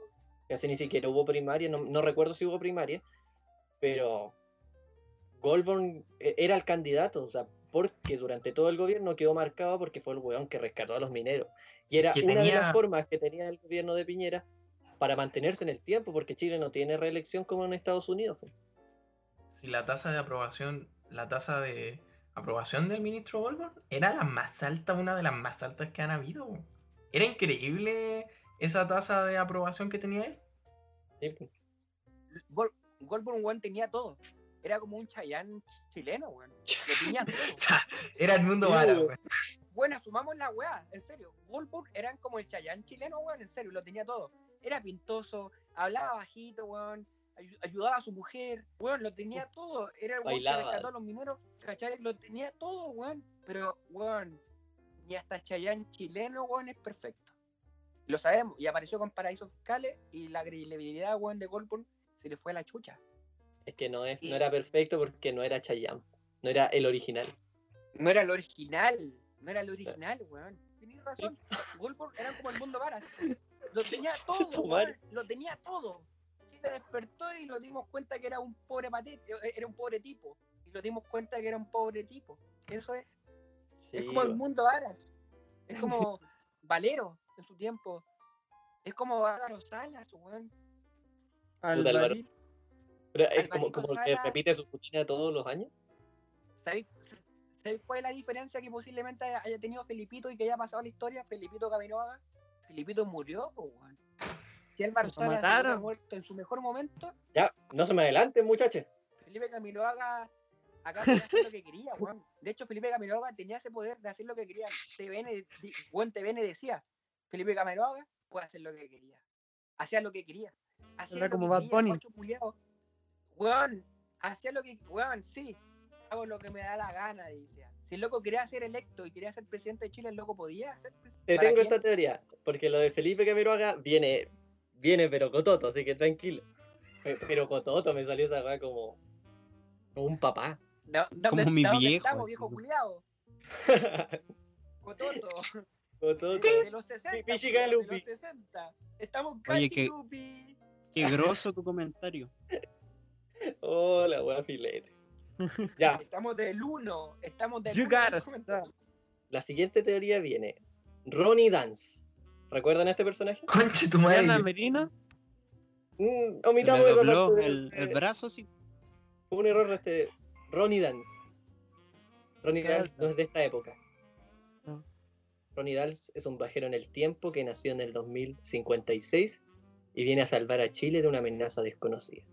casi ni siquiera hubo primaria, no, no recuerdo si hubo primaria, pero Goldberg eh, era el candidato, o sea, porque durante todo el gobierno quedó marcado porque fue el weón que rescató a los mineros. Y era una de las formas que tenía el gobierno de Piñera para mantenerse en el tiempo, porque Chile no tiene reelección como en Estados Unidos. Si la tasa de aprobación, la tasa de aprobación del ministro Goldberg era la más alta, una de las más altas que han habido. Era increíble esa tasa de aprobación que tenía él. Sí. Gol, weón, tenía todo. Era como un Chayán chileno, weón. Tenía todo. Era el mundo weón. weón. Bueno, asumamos la weá, en serio. Goldberg eran como el Chayán chileno, weón, en serio, lo tenía todo. Era pintoso, hablaba bajito, weón, ayudaba a su mujer, weón, lo tenía todo. Era el weón que rescató a los mineros, ¿cachai? Lo tenía todo, weón. Pero, weón, ni hasta Chayán chileno, weón, es perfecto. Lo sabemos, y apareció con paraísos fiscales y la credibilidad, weón, de Goldberg se le fue a la chucha. Es que no, es, Y- no era perfecto porque no era Chayanne, no era el original. No era el original, no era el original, weón. Tenías razón. Goldberg era como el mundo varas. Lo tenía todo, weón. Lo tenía todo. Chile despertó y nos dimos cuenta que era un pobre patético, era un pobre tipo. Y nos dimos cuenta que era un pobre tipo. Eso es. Sí, es como el mundo varas. Es como Valero en su tiempo. Es como Álvaro Salas, weón. Pero es Alvarito como, como que Sala- repite su rutina todos los años. ¿Sabéis cuál es la diferencia que posiblemente haya, tenido Felipito y que haya pasado la historia? Felipito Camiroaga. Felipito murió, weón. Si Salas hubiera mataron. muerto en su mejor momento, Ya, no se me adelanten, muchachos. Felipe Camiroaga acá podía hacer lo que quería, weón. De hecho, Felipe Camiroaga tenía ese poder de hacer lo que quería. TVN, weón, TVN decía, Felipe Camiroaga puede hacer lo que quería. Hacía lo que quería. Hacía Era lo como que Bad quería, Bunny. culiao. Weón, hacía lo que, weón, sí, hago lo que me da la gana, decía. Si el loco quería ser electo y quería ser presidente de Chile, el loco podía ser presidente. Te ¿Para tengo quién? esta teoría, porque lo de Felipe Camiroaga viene, viene pero cototo, así que tranquilo. Pe- Pero cototo me salió esa weá como, como un papá. No, no, Como ¿dónde- mi viejo, Estamos, así, viejo ¿no? culiao. Cototo. cototo. De, de los 60. Pichi culiao, de Galupi. los 60. Estamos Oye, casi que- Lupi. Qué grosso tu comentario. Hola, weá filete. Ya, Estamos del 1. Estamos del You 1. gotta stop. la siguiente teoría viene. Ronnie Dance. ¿Recuerdan a este personaje? Conche tu madre. Diana Merino. Mm, Se omitamos le esa dobló parte el, brazo, sí. Fue un error de este. Ronnie Dance. Ronnie Dals no es de esta época. No. Ronnie Dals es un viajero en el tiempo que nació en el 2056 y viene a salvar a Chile de una amenaza desconocida.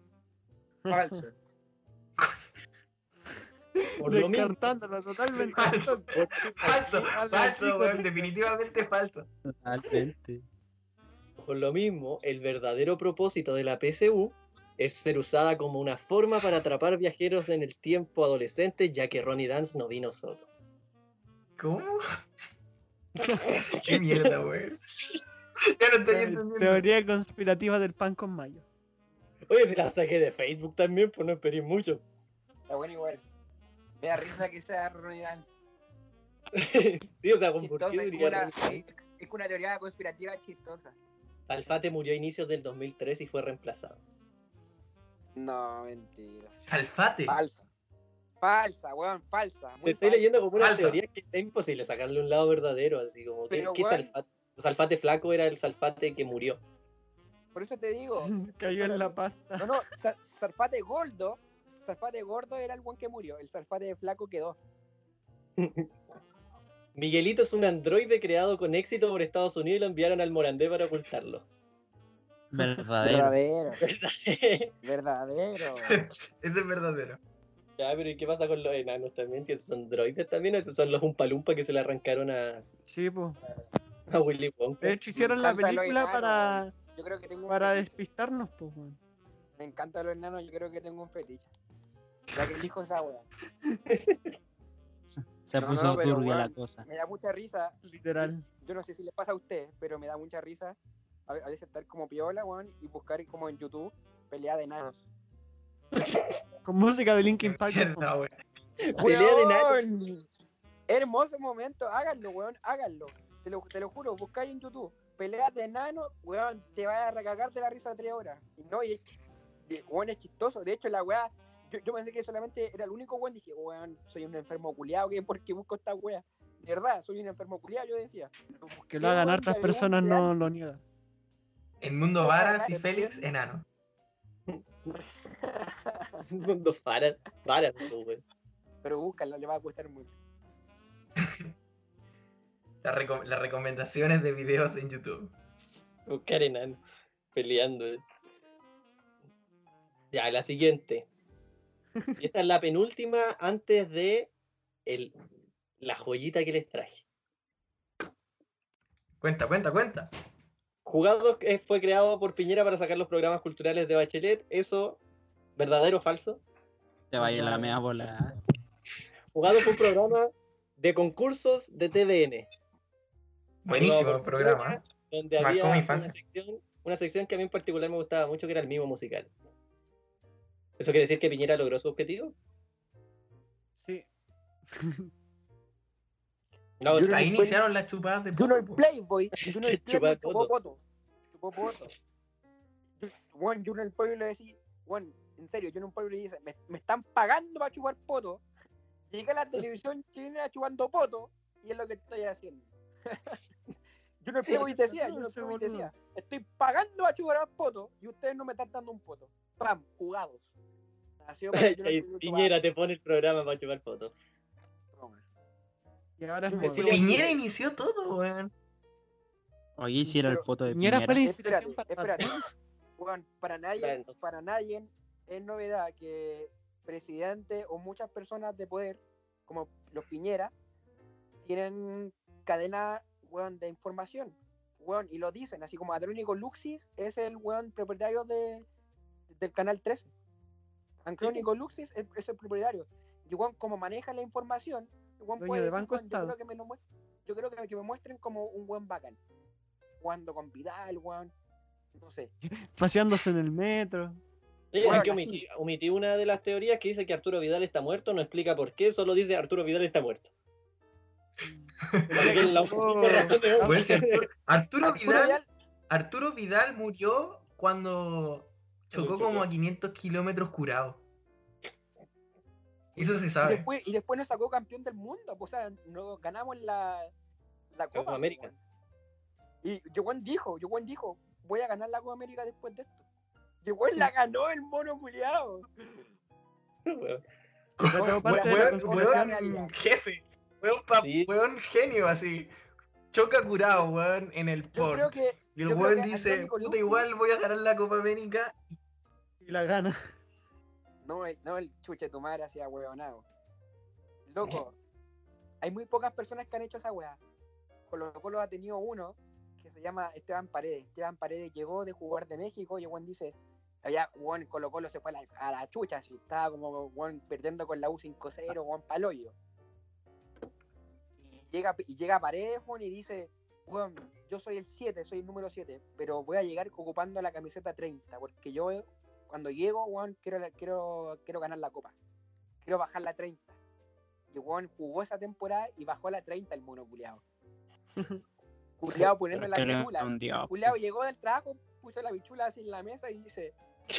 Falso. Por lo mismo, Descartándolo totalmente. Falso, falso, Al falso, definitivamente falso. Totalmente. por lo mismo, el verdadero propósito de la PSU es ser usada como una forma para atrapar viajeros en el tiempo adolescente, ya que Ronnie Dance no vino solo. ¿Cómo? Qué mierda, weón. Ya no estoy entendiendo. Teoría conspirativa del pan con mayo. Oye, si la saqué de Facebook también, pues no esperé mucho. Está bueno igual. Me da risa que sea Ronnie Dance. sí, o sea, ¿por Chistosa, qué diría una, Ronnie Dance? es una teoría conspirativa chistosa. Salfate murió a inicios del 2003 y fue reemplazado. No, mentira. Salfate. Falsa. Falsa, weón, falsa. Te estoy falsa. leyendo como una Falsa. teoría que es imposible sacarle un lado verdadero, así como que, Pero, ¿qué weón. salfate? Flaco era el salfate que murió. Por eso te digo. Cayó en la pasta. No, no, Sa- Salfate gordo. Salfate gordo era el buen que murió. El Salfate flaco quedó. Miguelito es un androide creado con éxito por Estados Unidos y lo enviaron al Morandé para ocultarlo. Verdadero. Verdadero. Verdadero. Ese es verdadero. ya, pero ¿y qué pasa con los enanos también? Si esos son droides también, o esos son los Umpalumpa que se le arrancaron a, Sí, pues. a Willy Wonka. De hecho, hicieron la película para, Yo creo que tengo un para despistarnos, pues. Me encantan los enanos, yo creo que tengo un fetiche. Ya que dijo esa wea. Se No, puso no, pero, turbia la weón, cosa. Me da mucha risa. Literal. Yo no sé si les pasa a ustedes, pero me da mucha risa a veces estar como piola, weón, y buscar como en YouTube pelea de enanos. Con música de Linkin Park. de. Pelea de enanos. Weón, Hermoso momento, háganlo, weón, háganlo. Te lo, te lo juro, buscáis en YouTube. Peleas de enanos, weón, te vas a recagar de la risa tres horas. Y no, y es, y, weón, es chistoso. De hecho, la weá, yo, yo pensé que solamente era el único weón. Dije, weón, soy un enfermo culiado, que ¿por qué busco esta weá? De verdad, soy un enfermo culiado, yo decía. Que lo hagan hartas personas real- no lo niegan. El mundo Varas y Félix, enano. Mundo Varas, varas, pues, weón. Pero búscalo, le va a costar mucho. Las, reco- las recomendaciones de videos en YouTube. Buscar enano peleando. eh. Ya, la siguiente. Y esta es la penúltima antes de el, la joyita que les traje. Cuenta, cuenta, cuenta. Jugados eh, fue creado por Piñera para sacar los programas culturales de Bachelet. ¿Eso verdadero o falso? Te vaya la mea bola. Jugado fue un programa de concursos de TVN. Buenísimo el programa. Donde Marcó había mi una sección, una sección que a mí en particular me gustaba mucho, que era el mimo musical. ¿Eso quiere decir que Piñera logró su objetivo? Sí. No, Junior Ahí iniciaron las chupadas de Junior poto, po. Playboy. Junior Playboy chupó poto. Chupó poto. Yo- Juan Junior Playboy le decía, Juan, en serio, Junior Playboy le dice, me, me están pagando para chupar poto. Llega a la televisión chilena chupando poto y es lo que estoy haciendo. Junior Playboy decía, Junior Playboy decía, estoy pagando a chupar poto y ustedes no me están dando un poto. Pam, jugados. Nació Playboy Piñera te pone el programa para chupar fotos. Y ahora es Piñera inició todo, weón. Oye, hiciera el Pero- poto de Piñera Piñera. Espérate, espérate. Weón, para nadie, para nadie es novedad que presidente o muchas personas de poder, como los Piñera, tienen cadena weón, de información. Weón, y lo dicen, así como Andrónico Luxis es el weón propietario de, del canal 13. Andrónico Luxis es, es el propietario. Y weón, como maneja la información, Dueño puede de decir, Banco "Weón, yo Estado". creo que me lo muest- yo creo que, que me muestren como un buen bacán. Jugando con Vidal, weón. No sé. Paseándose en el metro. Sí, Bueno, aquí así. omití, omití una de las teorías que dice que Arturo Vidal está muerto, no explica por qué, solo dice Arturo Vidal está muerto. Así que la Oh. única razón es Weón, si Arturo, Arturo Arturo Vidal, Vidal, Arturo Vidal murió cuando chocó chocó. como a 500 kilómetros curado. Eso se y, sabe. después, y después nos sacó campeón del mundo. pues, O sea, nos ganamos la, la Copa. pues, América. weón. Y Joan dijo, Joan dijo, voy a ganar la Copa América después de esto. Joan la ganó el mono culiado. Weón. Jefe. Weón, genio así. Choca curado, weón, en el Yo port. creo que. Y el weón dice, puta, igual voy a ganar la Copa América. Y la gana. No, el- no el chuche tu madre hacía huevonado. Loco, hay muy pocas personas que han hecho esa weá. Colo Colo ha tenido uno que se llama Esteban Paredes. Esteban Paredes llegó de jugar de México y weón dice, había, weón, Colo Colo se fue a la, a la chucha, así, estaba como weón, perdiendo con la U 5-0, weón, paloyo. Y llega, y llega Paredes, weón, y dice, weón, yo soy el 7, soy el número 7, pero voy a llegar ocupando la camiseta 30, porque yo cuando llego, weón, quiero, quiero, quiero ganar la copa. Quiero bajar la 30. Y weón jugó esa temporada y bajó a la 30 el mono culiao. Culiao poniendo la dios. Culiao llegó del trabajo, puso la bichula así en la mesa y dice,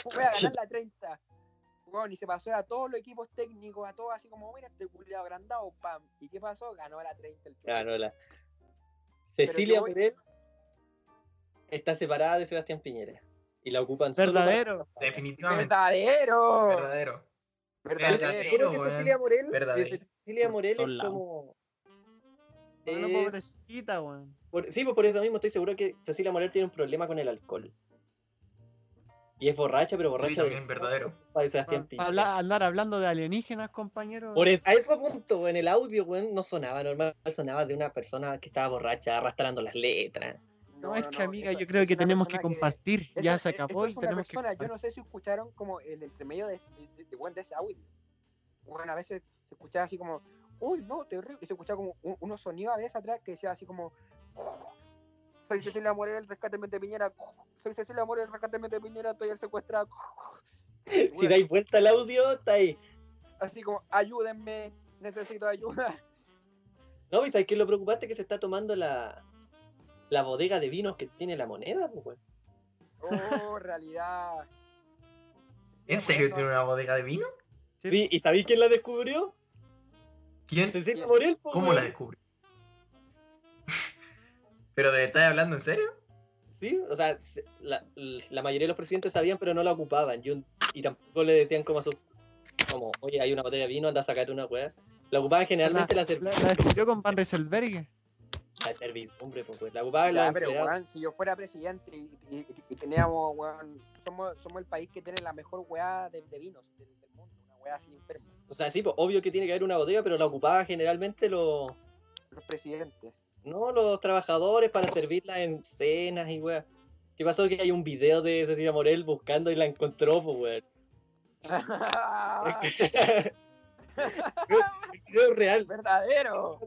voy a ganar la 30. Weón, y se pasó a todos los equipos técnicos, a todos así como, mira este culiao agrandado, pam. ¿Y qué pasó? Ganó la 30 el chulo. Claro, la... Cecilia Morel está separada de Sebastián Piñera. Y la ocupan solo para- Verdadero. Definitivamente. ¡Verdadero! Verdadero. Verdadero, juro que. Cecilia Morel, Verdadero. Cecilia Morel es como. Es- pobrecita, weón. por- sí, pues por eso mismo estoy seguro que Cecilia Morel tiene un problema con el alcohol. Y es borracha, pero Sí, borracha de, también verdadero. de Sebastián Piñera. habla- andar hablando de alienígenas, compañero. Por es- a ese punto, en el audio, weón, no sonaba normal, sonaba de una persona que estaba borracha, arrastrando las letras. No, es que, amiga, eso- yo creo que tenemos que compartir. Ya se acabó y tenemos que persona, yo compartir. no sé si escucharon como el entremedio de, de, de, de ese audio. Bueno, a veces se escuchaba así como, uy, no, terrible. Y se escuchaba como un- unos sonidos a veces atrás que decía así como, soy Cecilia Morel, rescáteme de Piñera. Soy Cecilia Morel, rescáteme de Piñera, estoy el secuestrado. Si Weón, dais vuelta al audio, está ahí. Así como, ayúdenme, necesito ayuda. No, ¿y sabes qué es lo preocupante? Que se está tomando la, la bodega de vinos que tiene la moneda, pues, weón. Oh, realidad. ¿En serio tiene una bodega de vino? Sí. Sí, ¿y sabéis quién la descubrió? ¿Quién? Cecilia ¿Quién? Morel, pues, ¿Cómo la descubrió? ¿Pero de estás hablando en serio? Sí, o sea, se- la, la mayoría de los presidentes sabían, pero no la ocupaban. Y, un- y tampoco le decían como a sus. Como, oye, hay una botella de vino, anda a sacarte una weá. La ocupaban generalmente la, la, la, la descubrió con Van Rieselberg. La servidumbre, pues, weón. La ocupaban Ya, la pero weón, si yo fuera presidente y, y, y- y teníamos, weón, somos, somos el país que tiene la mejor weá de, de vinos del, del mundo, una weá sin enfermo. O sea, sí, pues, obvio que tiene que haber una bodega, pero la ocupaba generalmente los. Los presidentes. No, los trabajadores para servirla en cenas y weá. ¿Qué pasó? Que hay un video de Cecilia Morel buscando y la encontró, pues, weón. Creo real. ¡Verdadero!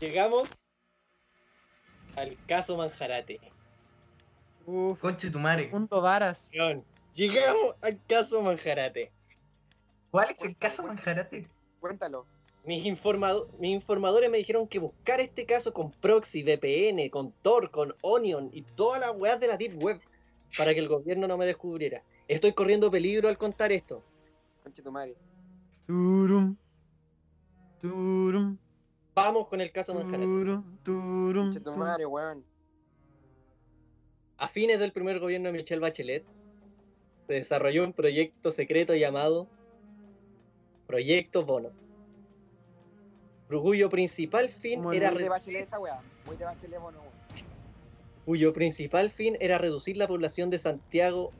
Llegamos al caso Manjarate. Uf, Conche tu madre. punto varas. Llegamos al caso Manjarate. ¿Cuál es el caso Manjarate? Cuéntalo. Mis, informado- mis informadores me dijeron que buscar este caso con Proxy, VPN, con Tor, con Onion y todas las weas de la Deep Web para que el gobierno no me descubriera. Estoy corriendo peligro al contar esto. Conche tu madre. Turum. Turum. Vamos con el caso weón. A fines del primer gobierno de Michelle Bachelet, se desarrolló un proyecto secreto llamado Proyecto Bono, cuyo principal fin Como era Muy de reducir- bachelet esa weá. Muy de bachelet, bueno, weón. cuyo principal fin era reducir la población de Santiago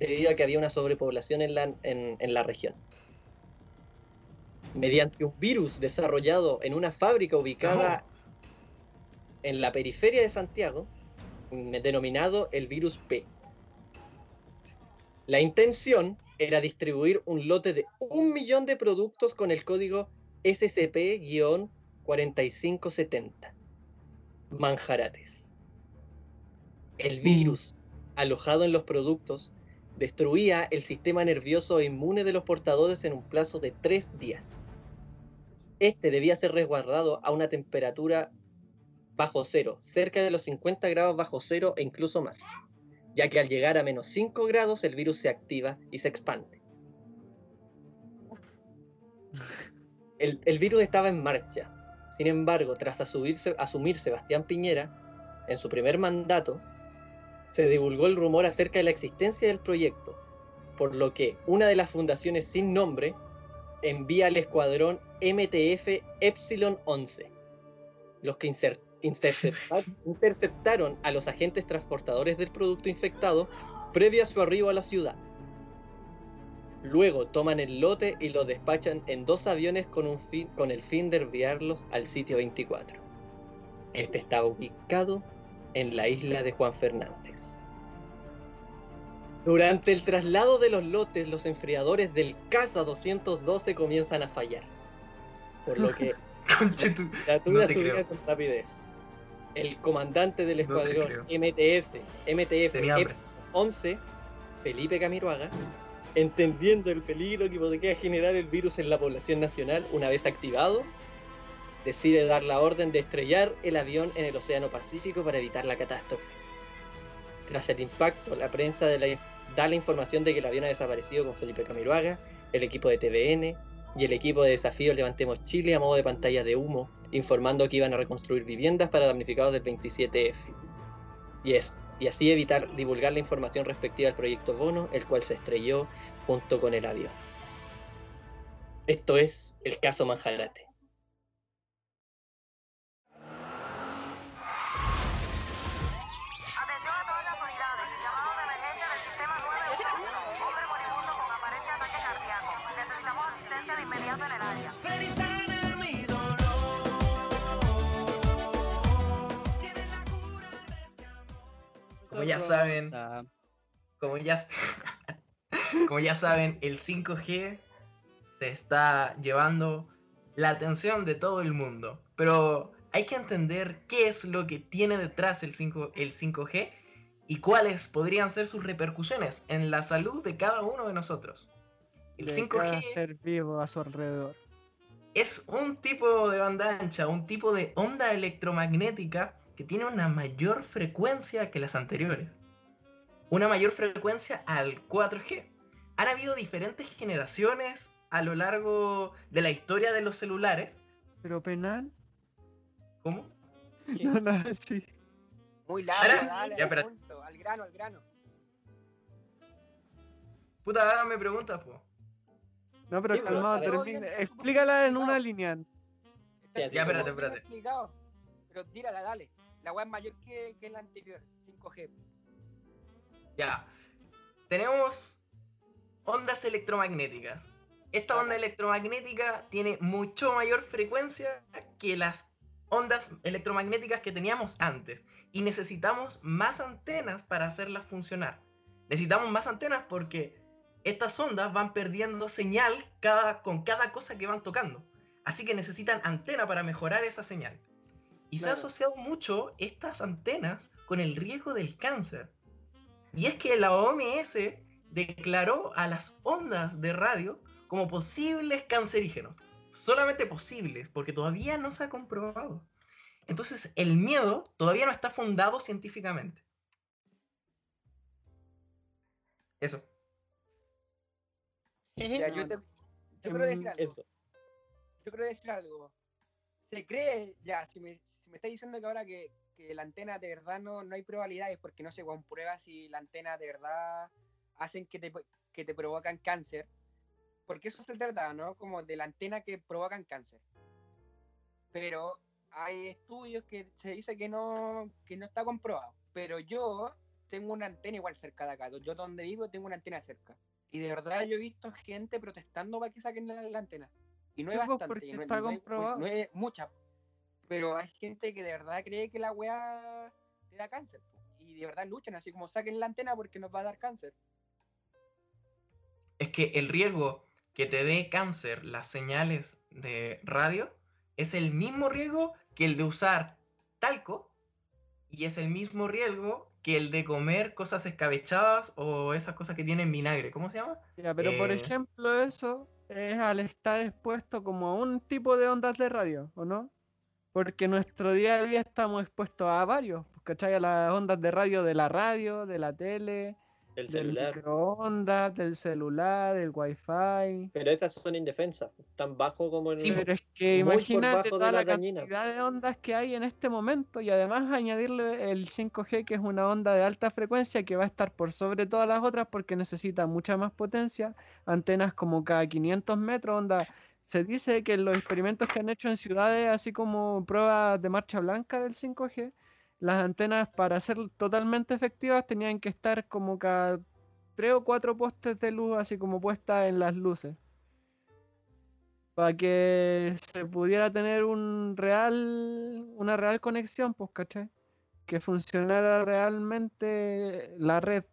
debido a que había una sobrepoblación en la, en, en la región. Mediante un virus desarrollado en una fábrica ubicada en la periferia de Santiago, mm, denominado el virus P. La intención era distribuir un lote de un millón de productos con el código SCP-4570. Manjarates. El virus, alojado en los productos, destruía el sistema nervioso inmune de los portadores en un plazo de tres días. Este debía ser resguardado a una temperatura bajo cero, cerca de los 50 grados bajo cero e incluso más, ya que al llegar a menos 5 grados el virus se activa y se expande. El, virus estaba en marcha. Sin embargo, tras asumir, asumir Sebastián Piñera en su primer mandato, se divulgó el rumor acerca de la existencia del proyecto, por lo que una de las fundaciones sin nombre envía al escuadrón MTF Epsilon 11, los que interceptaron a los agentes transportadores del producto infectado previo a su arribo a la ciudad. Luego toman el lote y lo despachan en dos aviones con, un fin, con el fin de enviarlos al sitio 24. Este está ubicado en la isla de Juan Fernández. Durante el traslado de los lotes, los enfriadores del Casa 212 comienzan a fallar. Por lo que la No subía creo. con rapidez. El comandante del No escuadrón MTF, MTF Tenía hambre. Epsilon 11, Felipe Camiroaga, entendiendo el peligro que podría generar el virus en la población nacional una vez activado, decide dar la orden de estrellar el avión en el Océano Pacífico para evitar la catástrofe. Tras el impacto, la prensa de la da la información de que el avión ha desaparecido con Felipe Camiroaga, el equipo de TVN y el equipo de desafío Levantemos Chile a modo de pantalla de humo, informando que iban a reconstruir viviendas para damnificados del 27F. Y, es, y así evitar divulgar la información respectiva al proyecto Bono, el cual se estrelló junto con el avión. Esto es el caso Manjarate. Como ya saben, como ya, como ya saben, el 5G se está llevando la atención de todo el mundo. Pero hay que entender qué es lo que tiene detrás el, 5, el 5G y cuáles podrían ser sus repercusiones en la salud de cada uno de nosotros. El de cada 5G ser vivo a su alrededor. es un tipo de banda ancha, un tipo de onda electromagnética que tiene una mayor frecuencia que las anteriores. Una mayor frecuencia al 4G. Han habido diferentes generaciones a lo largo de la historia de los celulares. Pero penal. ¿Cómo? No, no, sí. Muy largo, dale, ya, al pero- punto, al grano, al grano. Puta, ahora me preguntas, po. No, pero Sí, calmado, termina. Explícala en una línea. Ya, ya, espérate, espérate. Pero tírala, dale. La es mayor que, que la anterior, 5G. Ya. Tenemos ondas electromagnéticas. Esta onda electromagnética tiene mucho mayor frecuencia que las ondas electromagnéticas que teníamos antes. Y necesitamos más antenas para hacerlas funcionar. Necesitamos más antenas porque estas ondas van perdiendo señal cada, con cada cosa que van tocando. Así que necesitan antena para mejorar esa señal. Y se ha asociado mucho estas antenas con el riesgo del cáncer. Y es que la OMS declaró a las ondas de radio como posibles cancerígenos. Solamente posibles, porque todavía no se ha comprobado. Entonces, el miedo todavía no está fundado científicamente. Eso. Ya, yo, te- yo quiero decir algo. Eso. Yo quiero decir algo. Se cree, ya, si me, si me está diciendo que ahora que, que la antena de verdad no, no hay probabilidades porque no se comprueba si la antena de verdad hacen que te, que te provocan cáncer. Porque eso se trata, ¿no? Como de la antena que provocan cáncer. Pero hay estudios que se dice que no, que no está comprobado. Pero yo tengo una antena igual cerca de acá. Yo donde vivo tengo una antena cerca. Y de verdad yo he visto gente protestando para que saquen la, la antena. Y no Sí, es pues, bastante, no, está no es- comprobado. no es mucha. Pero hay gente que de verdad cree que la weá te da cáncer. po. Y de verdad luchan así como saquen la antena porque nos va a dar cáncer. Es que el riesgo que te dé cáncer las señales de radio es el mismo riesgo que el de usar talco y es el mismo riesgo que el de comer cosas escabechadas o esas cosas que tienen vinagre. ¿Cómo se llama? Ya, pero por Eh, ejemplo, eso es al estar expuesto como a un tipo de ondas de radio, ¿o no? Porque nuestro día a día estamos expuestos a varios, pues, ¿cachai? A las ondas de radio de la radio, de la tele, El del celular. microondas, del celular, el wifi. Pero esas son indefensas. Tan bajo como en Sí, Pero es que imagínate toda la la cantidad de ondas que hay en este momento y además añadirle el 5G que es una onda de alta frecuencia que va a estar por sobre todas las otras porque necesita mucha más potencia, antenas como cada 500 metros, onda. Se dice que los experimentos que han hecho en ciudades, así como pruebas de marcha blanca del 5G, las antenas para ser totalmente efectivas tenían que estar como cada tres o cuatro postes de luz así como puestas en las luces para que se pudiera tener un real, una real conexión, pues, ¿cachai? Que funcionara realmente la red.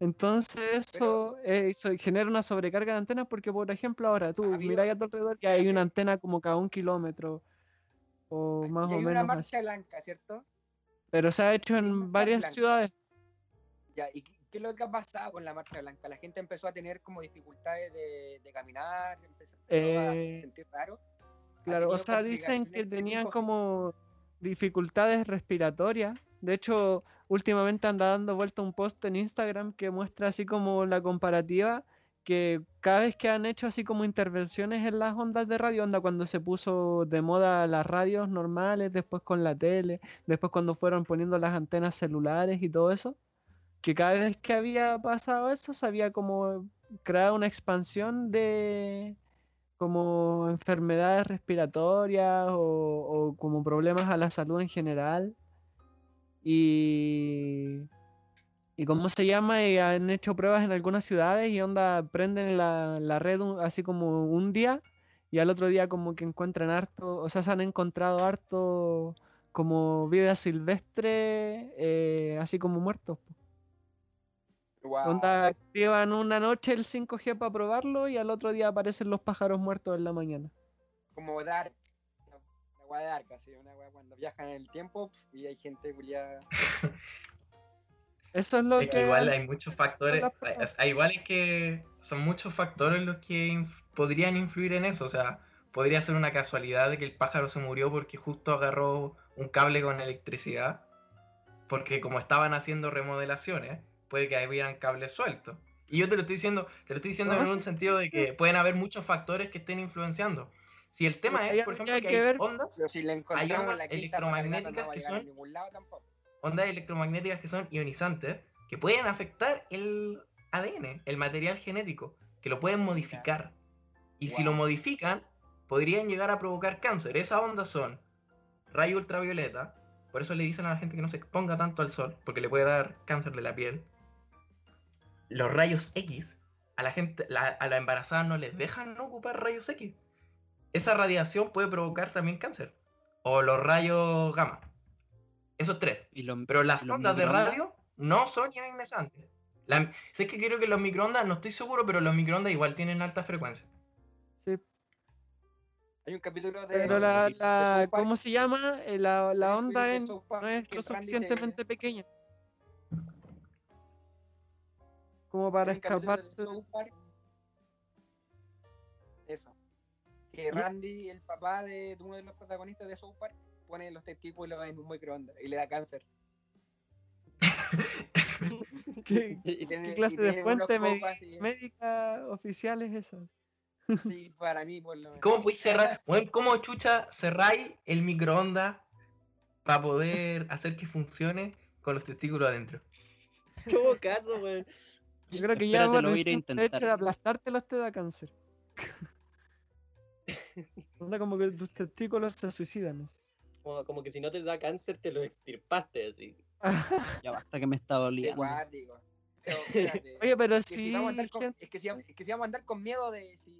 Entonces eso, eh, eso genera una sobrecarga de antenas porque, por ejemplo, ahora tú Ha habido- miráis a tu alrededor y hay una antena como cada un kilómetro o más Y o hay una menos así. marcha blanca, ¿cierto? Pero se ha hecho en varias blanca. ciudades. Ya, ¿y qué, es lo que ha pasado con la marcha blanca? La gente empezó a tener como dificultades de, de caminar, empezó Eh, a sentir raro. Claro, o sea, dicen que tenían 5G. como dificultades respiratorias. De hecho, últimamente anda dando vuelta un post en Instagram que muestra así como la comparativa, que cada vez que han hecho así como intervenciones en las ondas de radio, onda cuando se puso de moda las radios normales, después con la tele, después cuando fueron poniendo las antenas celulares y todo eso, que cada vez que había pasado eso, se había como creado una expansión de como enfermedades respiratorias o, o como problemas a la salud en general. Y, y cómo se llama, y han hecho pruebas en algunas ciudades y onda prenden la, la red un- así como un día y al otro día como que encuentran harto, o sea, se han encontrado harto como vida silvestre, eh, así como muertos. Guau. Onda, activan una noche el 5G para probarlo y al otro día aparecen los pájaros muertos en la mañana. como Dark. Weá de Dark, así, una weá cuando viajan en el tiempo pf, y hay gente culiada. Eso es lo Es que... que igual hay muchos factores, hay- igual es que son muchos factores los que inf- podrían influir en eso, o sea, podría ser una casualidad de que el pájaro se murió porque justo agarró un cable con electricidad, porque como estaban haciendo remodelaciones, puede que hubieran cables sueltos. Y yo te lo estoy diciendo, te lo estoy diciendo en sí. un sentido de que pueden haber muchos factores que estén influenciando. Si el tema es, por ejemplo, que hay ver- ondas, Pero si le encontramos ondas la no electromagnéticas que son- ningún lado tampoco. ondas electromagnéticas que son ionizantes, que pueden afectar el ADN, el material genético, que lo pueden modificar. Y si lo modifican, podrían llegar a provocar cáncer. Esas ondas son rayo ultravioleta, por eso le dicen a la gente que no se exponga tanto al sol, porque le puede dar cáncer de la piel. Los rayos X, a la gente, la- a la embarazada no les dejan ocupar rayos X. Esa radiación puede provocar también cáncer. O los rayos gamma. Esos tres. Y los- Pero las y los ondas de radio no son ionizantes. La, sé que creo que los microondas, no estoy seguro, pero los microondas igual tienen alta frecuencia. Sí, Hay un capítulo de. pero la, ¿cómo se llama? Eh, La, onda en- no es lo suficientemente pequeña como para Park- Eso. Que Randy, el papá de, de uno de los protagonistas de South Park, pone los testículos en un microondas y le da cáncer. ¿Qué, Y tiene- qué y clase de fuente médica oficial es esa? Sí, para mí, por lo menos. ¿Cómo podéis cerrar? Bueno, ¿Cómo chucha cerráis el microondas para poder hacer que funcione con los testículos adentro? ¿Qué hubo caso, weón? Yo creo que ya Espérate, por lo el voy a simple hecho de intentar. aplastártelos te da cáncer. Onda como que tus testículos se suicidan. así. Como, como que si no te da cáncer, te lo extirpaste así. Ya basta que me está doliendo. guático. Pero, espérate, Oye, pero que si sí, vamos a andar con- es, que si, es que si vamos a andar con miedo de. Si,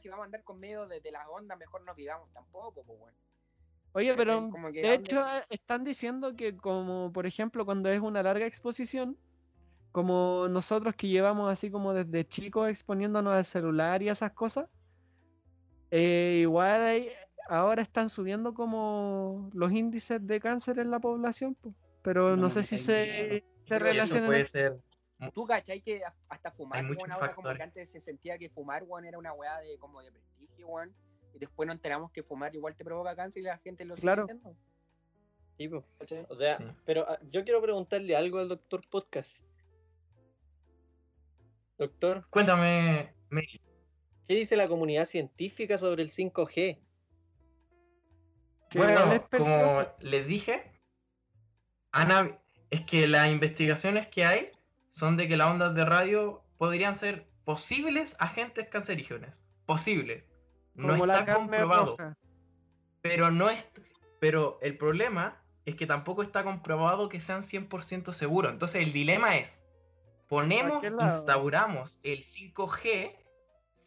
si vamos a andar con miedo de, de las ondas, mejor no vivamos tampoco, pues, bueno. Oye, pero que de hecho eh, están diciendo que como por ejemplo cuando es una larga exposición, como nosotros que llevamos así como desde chicos exponiéndonos al celular y esas cosas, eh, igual hay- ahora están subiendo como los índices de cáncer en la población, po. pero No sé si se, se relacionan. puede ser. Tú cachai que hasta fumar, weón, ahora como que antes se sentía que fumar, weón, era una weá de como de prestigio, weón. Y después nos enteramos que fumar igual te provoca cáncer y la gente lo sigue Claro. haciendo. Sí, po. ¿cachai? O sea, Sí. pero ah, yo quiero preguntarle algo al doctor Podcast. doctor. Cuéntame, me- ¿Qué dice la comunidad científica sobre el 5G? Que bueno, como les dije, han hab- es que las investigaciones que hay son de que las ondas de radio podrían ser posibles agentes cancerígenos. Posibles. No como está comprobado. roja. Pero no es. Pero el problema es que tampoco está comprobado que sean 100% seguros. Entonces el dilema es: ponemos, instauramos el 5G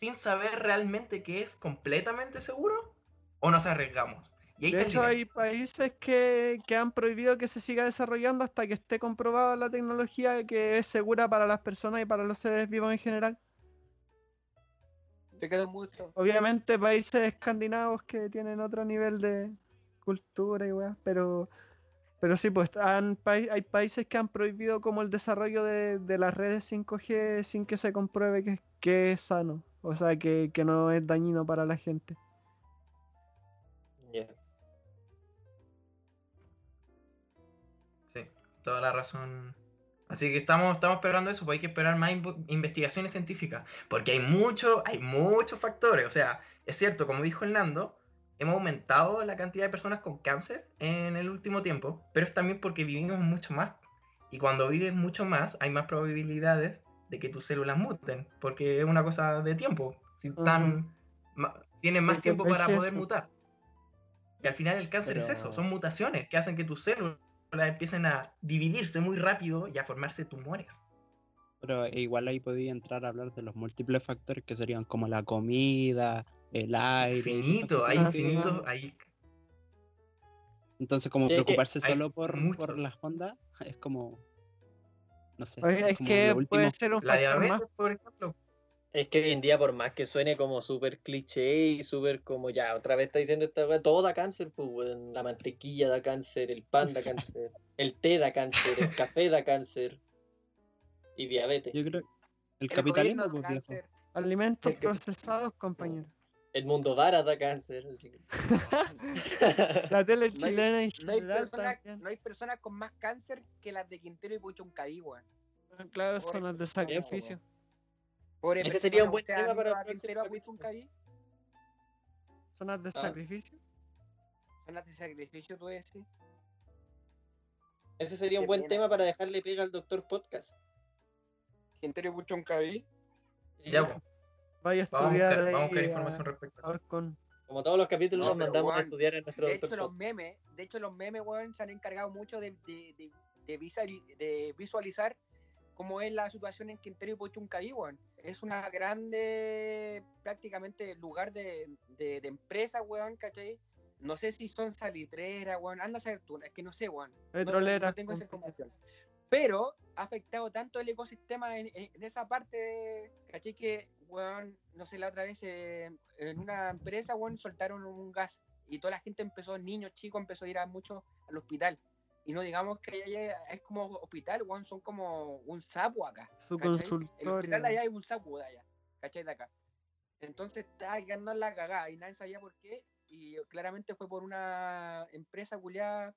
sin saber realmente que es completamente seguro o nos arriesgamos. Y ahí De hecho, hay países que, que han prohibido que se siga desarrollando hasta que esté comprobada la tecnología que es segura para las personas y para los seres vivos en general. Te quedó mucho. Obviamente países escandinavos que tienen otro nivel de cultura y weas, pero, pero sí, pues han, hay países que han prohibido como el desarrollo de, de las redes 5G sin que se compruebe que, que es sano, o sea, que, que no es dañino para la gente. Sí, toda la razón. Así que estamos, estamos esperando eso, pues hay que esperar más investigaciones científicas. Porque hay mucho, hay muchos factores. O sea, es cierto, como dijo el Nando, hemos aumentado la cantidad de personas con cáncer en el último tiempo, pero es también porque vivimos mucho más. Y cuando vives mucho más, hay más probabilidades de que tus células muten, porque es una cosa de tiempo. Si están, tienen más tiempo para poder mutar. Y al final el cáncer es eso, son mutaciones que hacen que tus células empiecen a dividirse muy rápido y a formarse tumores. Pero igual ahí podía entrar a hablar de los múltiples factores que serían como la comida, el aire. Infinito, hay infinito, hay Entonces, como Sí, preocuparse solo por, por las ondas es como. No sé. Oye, es que puede ser un la factor diabetes, más. por ejemplo. Es que hoy en día, por más que suene como súper cliché y súper como ya, otra vez está diciendo esta weá, todo da cáncer, pues. La mantequilla da cáncer, el pan da cáncer, el té da cáncer, el café da cáncer y diabetes. Yo creo. El El capitalismo, pues. Alimentos procesados, compañero. El mundo Dara da cáncer. así que- La tele No hay- chilena en No hay, personas, no hay personas con más cáncer que las de Quintero y Puchuncaví, weón. Claro, Pobre zonas de persona, sacrificio. Pobre Ese sería un buen ¿usted tema para Quintero a. Puchuncaví? Zonas de Ah. sacrificio. Zonas de sacrificio, tú decís. Ese sería un buen tema para dejarle pega al doctor podcast. Quintero y Puchuncaví. Ya, pues, Vaya a vamos, a estudiar buscar, vamos a buscar información respecto a eso. con Como todos los capítulos, No, mandamos a estudiar a nuestro De hecho, los memes, de hecho, los memes, weón, se han encargado mucho de, de, de, de visuali- de visualizar cómo es la situación en Quintero y Puchuncaví, weón. Es una grande, prácticamente, lugar de, de, de empresa, weón, ¿cachai? No sé si son salitreras, weón, anda a saber tú, es que no sé, weón. No- no- petroleras. No, tengo esa información. Pero ha afectado tanto el ecosistema en, en- esa parte, de- ¿cachai? Que, weón, no sé, la otra vez eh, en una empresa, weón, soltaron un gas y toda la gente empezó, niños chicos, empezó a ir a mucho al hospital. Y no digamos que allá es como hospital, weón, son como un sapo acá. Su ¿cachai? El consultorio. hospital de allá es un sapo de allá, ¿cachai? De acá. Entonces estaba quedando en la cagada y nadie sabía por qué. Y claramente fue por una empresa culiada,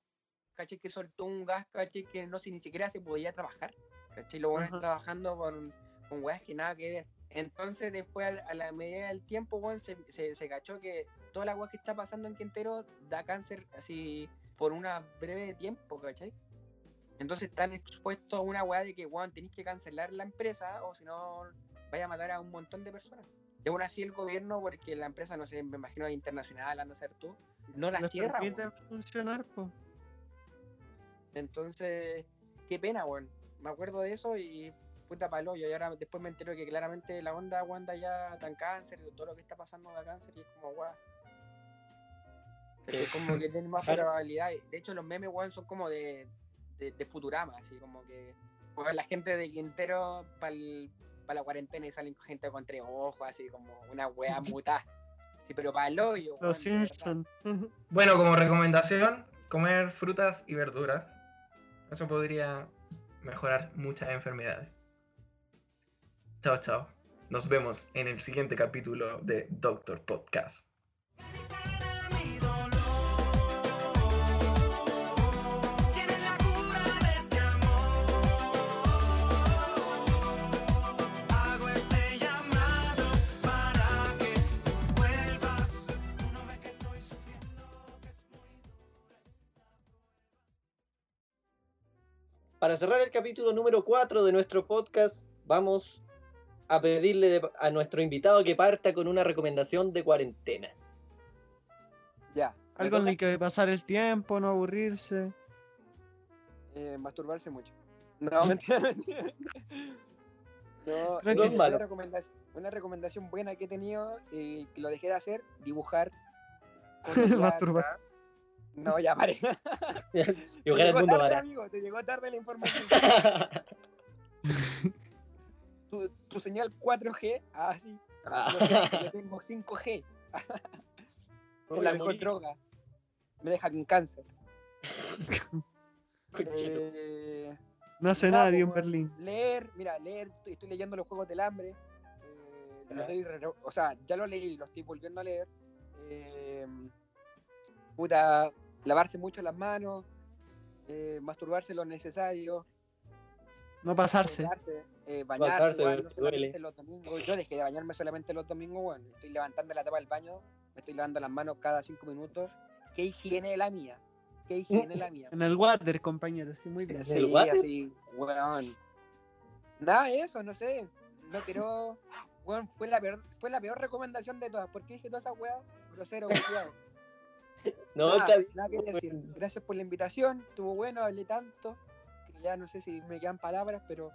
¿cachai? Que soltó un gas, ¿cachai? Que no sé, ni siquiera se podía trabajar, ¿cachai? Lo bueno Ajá. trabajando con, con weas que nada que ver. Entonces, después, a la medida del tiempo, weón, se, se, se cachó que toda la wea que está pasando en Quintero da cáncer así por una breve tiempo, ¿cachai? Entonces están expuestos a una weá de que, weón, tenéis que cancelar la empresa o si no vaya a matar a un montón de personas. Y aún así el gobierno, porque la empresa, no sé, me imagino internacional, anda a ser tú, no la cierra, permite weón. funcionar, po. Entonces, qué pena, weón. Me acuerdo de eso y puta palo. Y ahora después me entero que claramente la onda Wanda ya dan cáncer, y todo lo que está pasando da cáncer y es como, weón. Es como que tiene más probabilidad. De hecho, los memes, weón, son como de, de, de Futurama, así como que weón, la gente de Quintero para la cuarentena y salen gente con tres ojos, así como una wea mutada. Sí, pero para el hoyo, Los. Simpsons. Bueno, como recomendación, comer frutas y verduras. Eso podría mejorar muchas enfermedades. Chao, chao. Nos vemos en el siguiente capítulo de Doctor Podcast. Para cerrar el capítulo número 4 de nuestro podcast, vamos a pedirle de- a nuestro invitado que parta con una recomendación de cuarentena. Ya. ¿me Algo en el que pasar el tiempo, no aburrirse. Eh, masturbarse mucho. No, mentira, mentira. No, Creo eh, que- una, malo. recomendación, una recomendación buena que he tenido y que lo dejé de hacer, dibujar. Masturbar. No, ya paré. Te Dibujar el llegó mundo tarde, amigo, te llegó tarde la información. tu, tu señal 4G, ah, sí. Yo tengo 5G. es la mejor droga. Me deja con cáncer. Eh, No hace Nada, nadie en Berlín. leer, mira, leer, estoy, estoy leyendo los Juegos del Hambre. eh, lo Ya. estoy re- o sea, ya lo leí, lo estoy volviendo a leer. eh, puta, lavarse mucho las manos, eh, masturbarse lo necesario, No pasarse. bañarse, eh, bañarse, Pasarse, igual, me no solamente duele. los domingos. Yo dejé de bañarme solamente los domingos, bueno, estoy levantando la tapa del baño, me estoy lavando las manos cada cinco minutos. ¿Qué higiene la mía? ¿Qué higiene la mía? En el water, compañero, sí, muy bien. ¿En Sí, el water? así, weón. Nada de eso, no sé. No quiero. Weón, fue la peor, fue la peor recomendación de todas. ¿Por qué dije todas esas weas? Grosero, culiao. No, nada, está bien. nada que decir. Gracias por la invitación. Estuvo bueno, hablé tanto. Que ya no sé si me quedan palabras, pero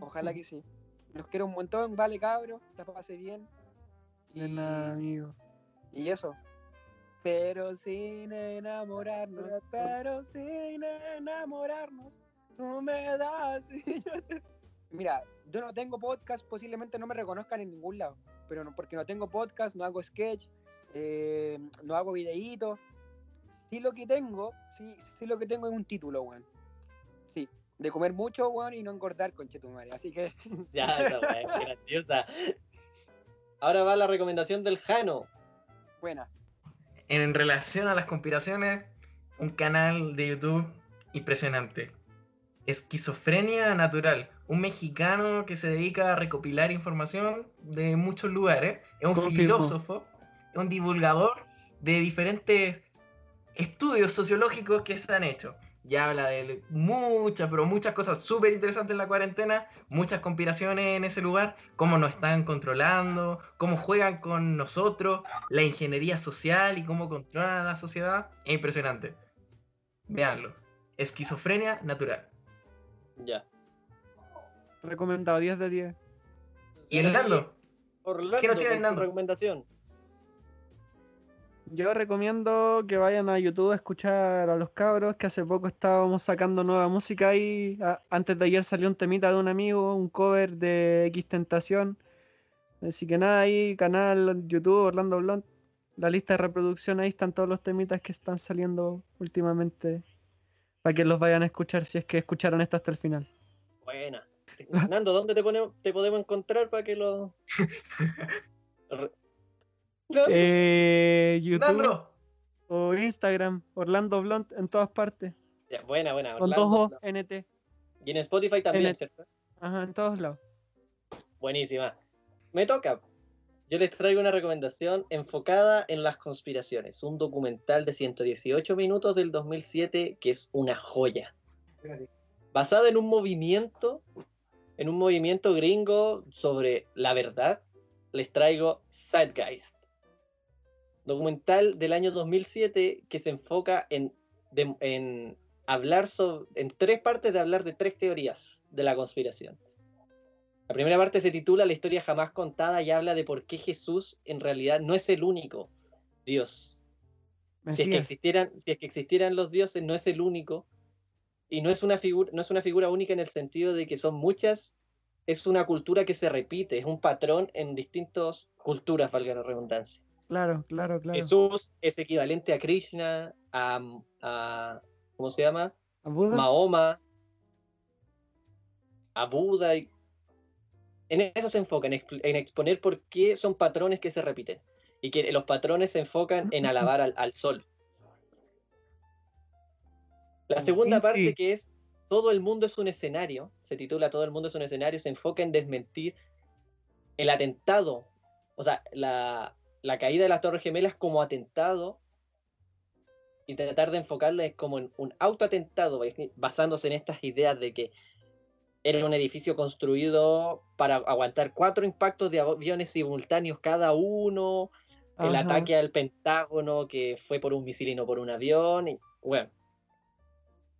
ojalá que sí. Los quiero un montón, vale cabros, la pasé bien. De nada, amigo. Y eso. Pero sin enamorarnos, pero sin enamorarnos, tú me das y yo te... Mira, yo no tengo podcast, posiblemente no me reconozcan en ningún lado, pero no, porque no tengo podcast, no hago sketch, eh, no hago videitos. Sí lo que tengo, sí, sí lo que tengo es un título, weón. Sí, de comer mucho, weón, y no engordar, conchetumare. Así que, Ya, weá, qué graciosa. Ahora va la recomendación del Jano. buena. En relación a las conspiraciones, un canal de YouTube impresionante. Esquizofrenia Natural. Un mexicano que se dedica a recopilar información de muchos lugares. Es un Confirmo. filósofo, un divulgador de diferentes estudios sociológicos que se han hecho. Ya habla de muchas, pero muchas cosas súper interesantes en la cuarentena, muchas conspiraciones en ese lugar, cómo nos están controlando, cómo juegan con nosotros, la ingeniería social y cómo controlan a la sociedad. Es impresionante. Veanlo. Esquizofrenia natural. Ya. Recomendado, 10 de 10. ¿Y el Nando? Orlando, ¿Qué nos tiene con el tu Nando? recomendación? Yo recomiendo que vayan a YouTube a escuchar a los cabros, que hace poco estábamos sacando nueva música ahí. A- Antes de ayer salió un temita de un amigo, un cover de X Tentación. Así que nada, ahí, canal YouTube, Orlando Blond. La lista de reproducción ahí están todos los temitas que están saliendo últimamente. Para que los vayan a escuchar si es que escucharon esto hasta el final. Buena. Nando, ¿dónde te, ponemos, te podemos encontrar para que lo. Eh, YouTube ¡Nando! o Instagram, Orlando Blond en todas partes. Ya, buena, buena. Con Orlando, dos O, no. NT. Y en Spotify también, N- ¿cierto? Ajá, en todos lados. Buenísima. Me toca. Yo les traigo una recomendación enfocada en las conspiraciones. Un documental de 118 minutos del 2007 que es una joya. Basada en un movimiento, en un movimiento gringo sobre la verdad, les traigo Zeitgeist. Documental del año 2007 que se enfoca en, de- en hablar sobre, en tres partes de hablar de tres teorías de la conspiración. La primera parte se titula La historia jamás contada y habla de por qué Jesús en realidad no es el único Dios. Si es, que existieran, si es que existieran los dioses, no es el único. Y no es, una figura, no es una figura única en el sentido de que son muchas, es una cultura que se repite, es un patrón en distintas culturas, valga la redundancia. Claro, claro, claro. Jesús es equivalente a Krishna, a, a- ¿cómo se llama? ¿A Buda? Mahoma, a Buda. y- En eso se enfoca, en, exponer por qué son patrones que se repiten. Y que los patrones se enfocan en alabar al, al sol. La segunda parte, que es Todo el mundo es un escenario, se titula Todo el mundo es un escenario, se enfoca en desmentir el atentado, o sea, la, la caída de las Torres Gemelas como atentado y tratar de enfocarles como en un autoatentado, basándose en estas ideas de que era un edificio construido para aguantar cuatro impactos de aviones simultáneos cada uno, el Ajá. ataque al Pentágono que fue por un misil y no por un avión, y bueno.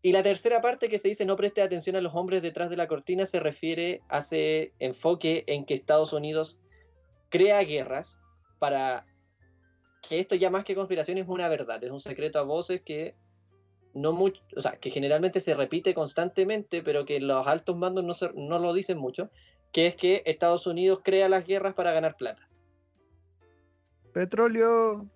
Y la tercera parte que se dice no preste atención a los hombres detrás de la cortina se refiere, hace enfoque en que Estados Unidos crea guerras para que esto ya más que conspiración es una verdad, es un secreto a voces que no mucho, o sea, que generalmente se repite constantemente, pero que los altos mandos no, se- no lo dicen mucho, que es que Estados Unidos crea las guerras para ganar plata. Petróleo.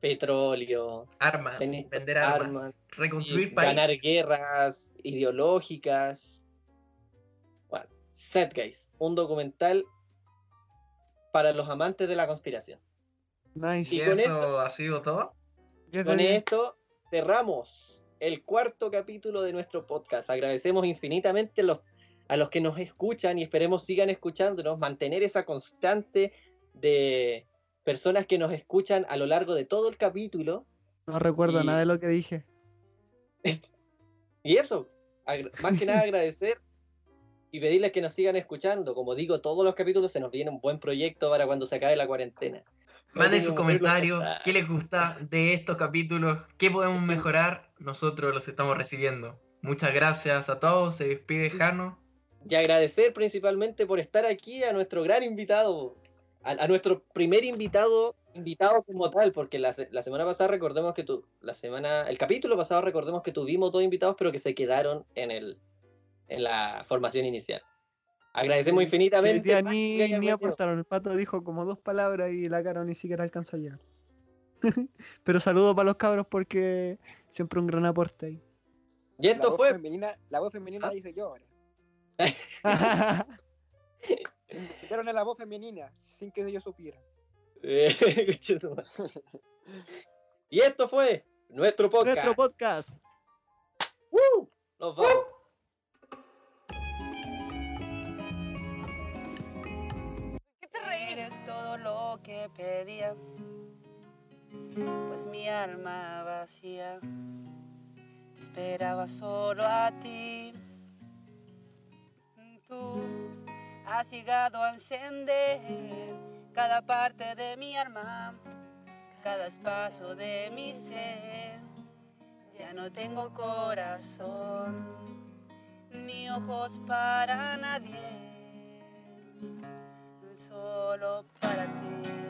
Petróleo, Armas, Tenis- vender armas, armas, reconstruir país. ganar guerras ideológicas. Bueno, Set Guys, un documental para los amantes de la conspiración. Nice. ¿Y Y con eso ha sido todo? Con esto cerramos el cuarto capítulo de nuestro podcast. Agradecemos infinitamente a los, a los que nos escuchan y esperemos sigan escuchándonos, mantener esa constante de personas que nos escuchan a lo largo de todo el capítulo. No recuerdo y- nada de lo que dije. Y eso, más que nada agradecer y pedirles que nos sigan escuchando. Como digo, todos los capítulos se nos viene un buen proyecto para cuando se acabe la cuarentena. Manden sus comentarios, Ah. qué les gusta de estos capítulos, qué podemos mejorar, nosotros los estamos recibiendo. Muchas gracias a todos, se despide. Jano. Y agradecer principalmente por estar aquí a nuestro gran invitado, a, a nuestro primer invitado, invitado como tal, porque la, la semana pasada recordemos que tu, la semana, el capítulo pasado recordemos que tuvimos dos invitados, pero que se quedaron en el, en la formación inicial. Agradecemos infinitamente. Max, ni, ni aportaron. El pato dijo como dos palabras y la cara ni siquiera alcanzó a llegar. Pero saludo para los cabros porque siempre un gran aporte ahí. Y esto fue femenina, la voz femenina ¿Ah? la hice yo ahora. Me quitaron a la voz femenina sin que yo supiera. Y esto fue nuestro podcast. Nuestro podcast. ¡Woo! Nos vamos. Todo lo que pedía, pues mi alma vacía esperaba solo a ti. Tú has llegado a encender cada parte de mi alma, cada espacio de mi ser. Ya no tengo corazón ni ojos para nadie solo para ti.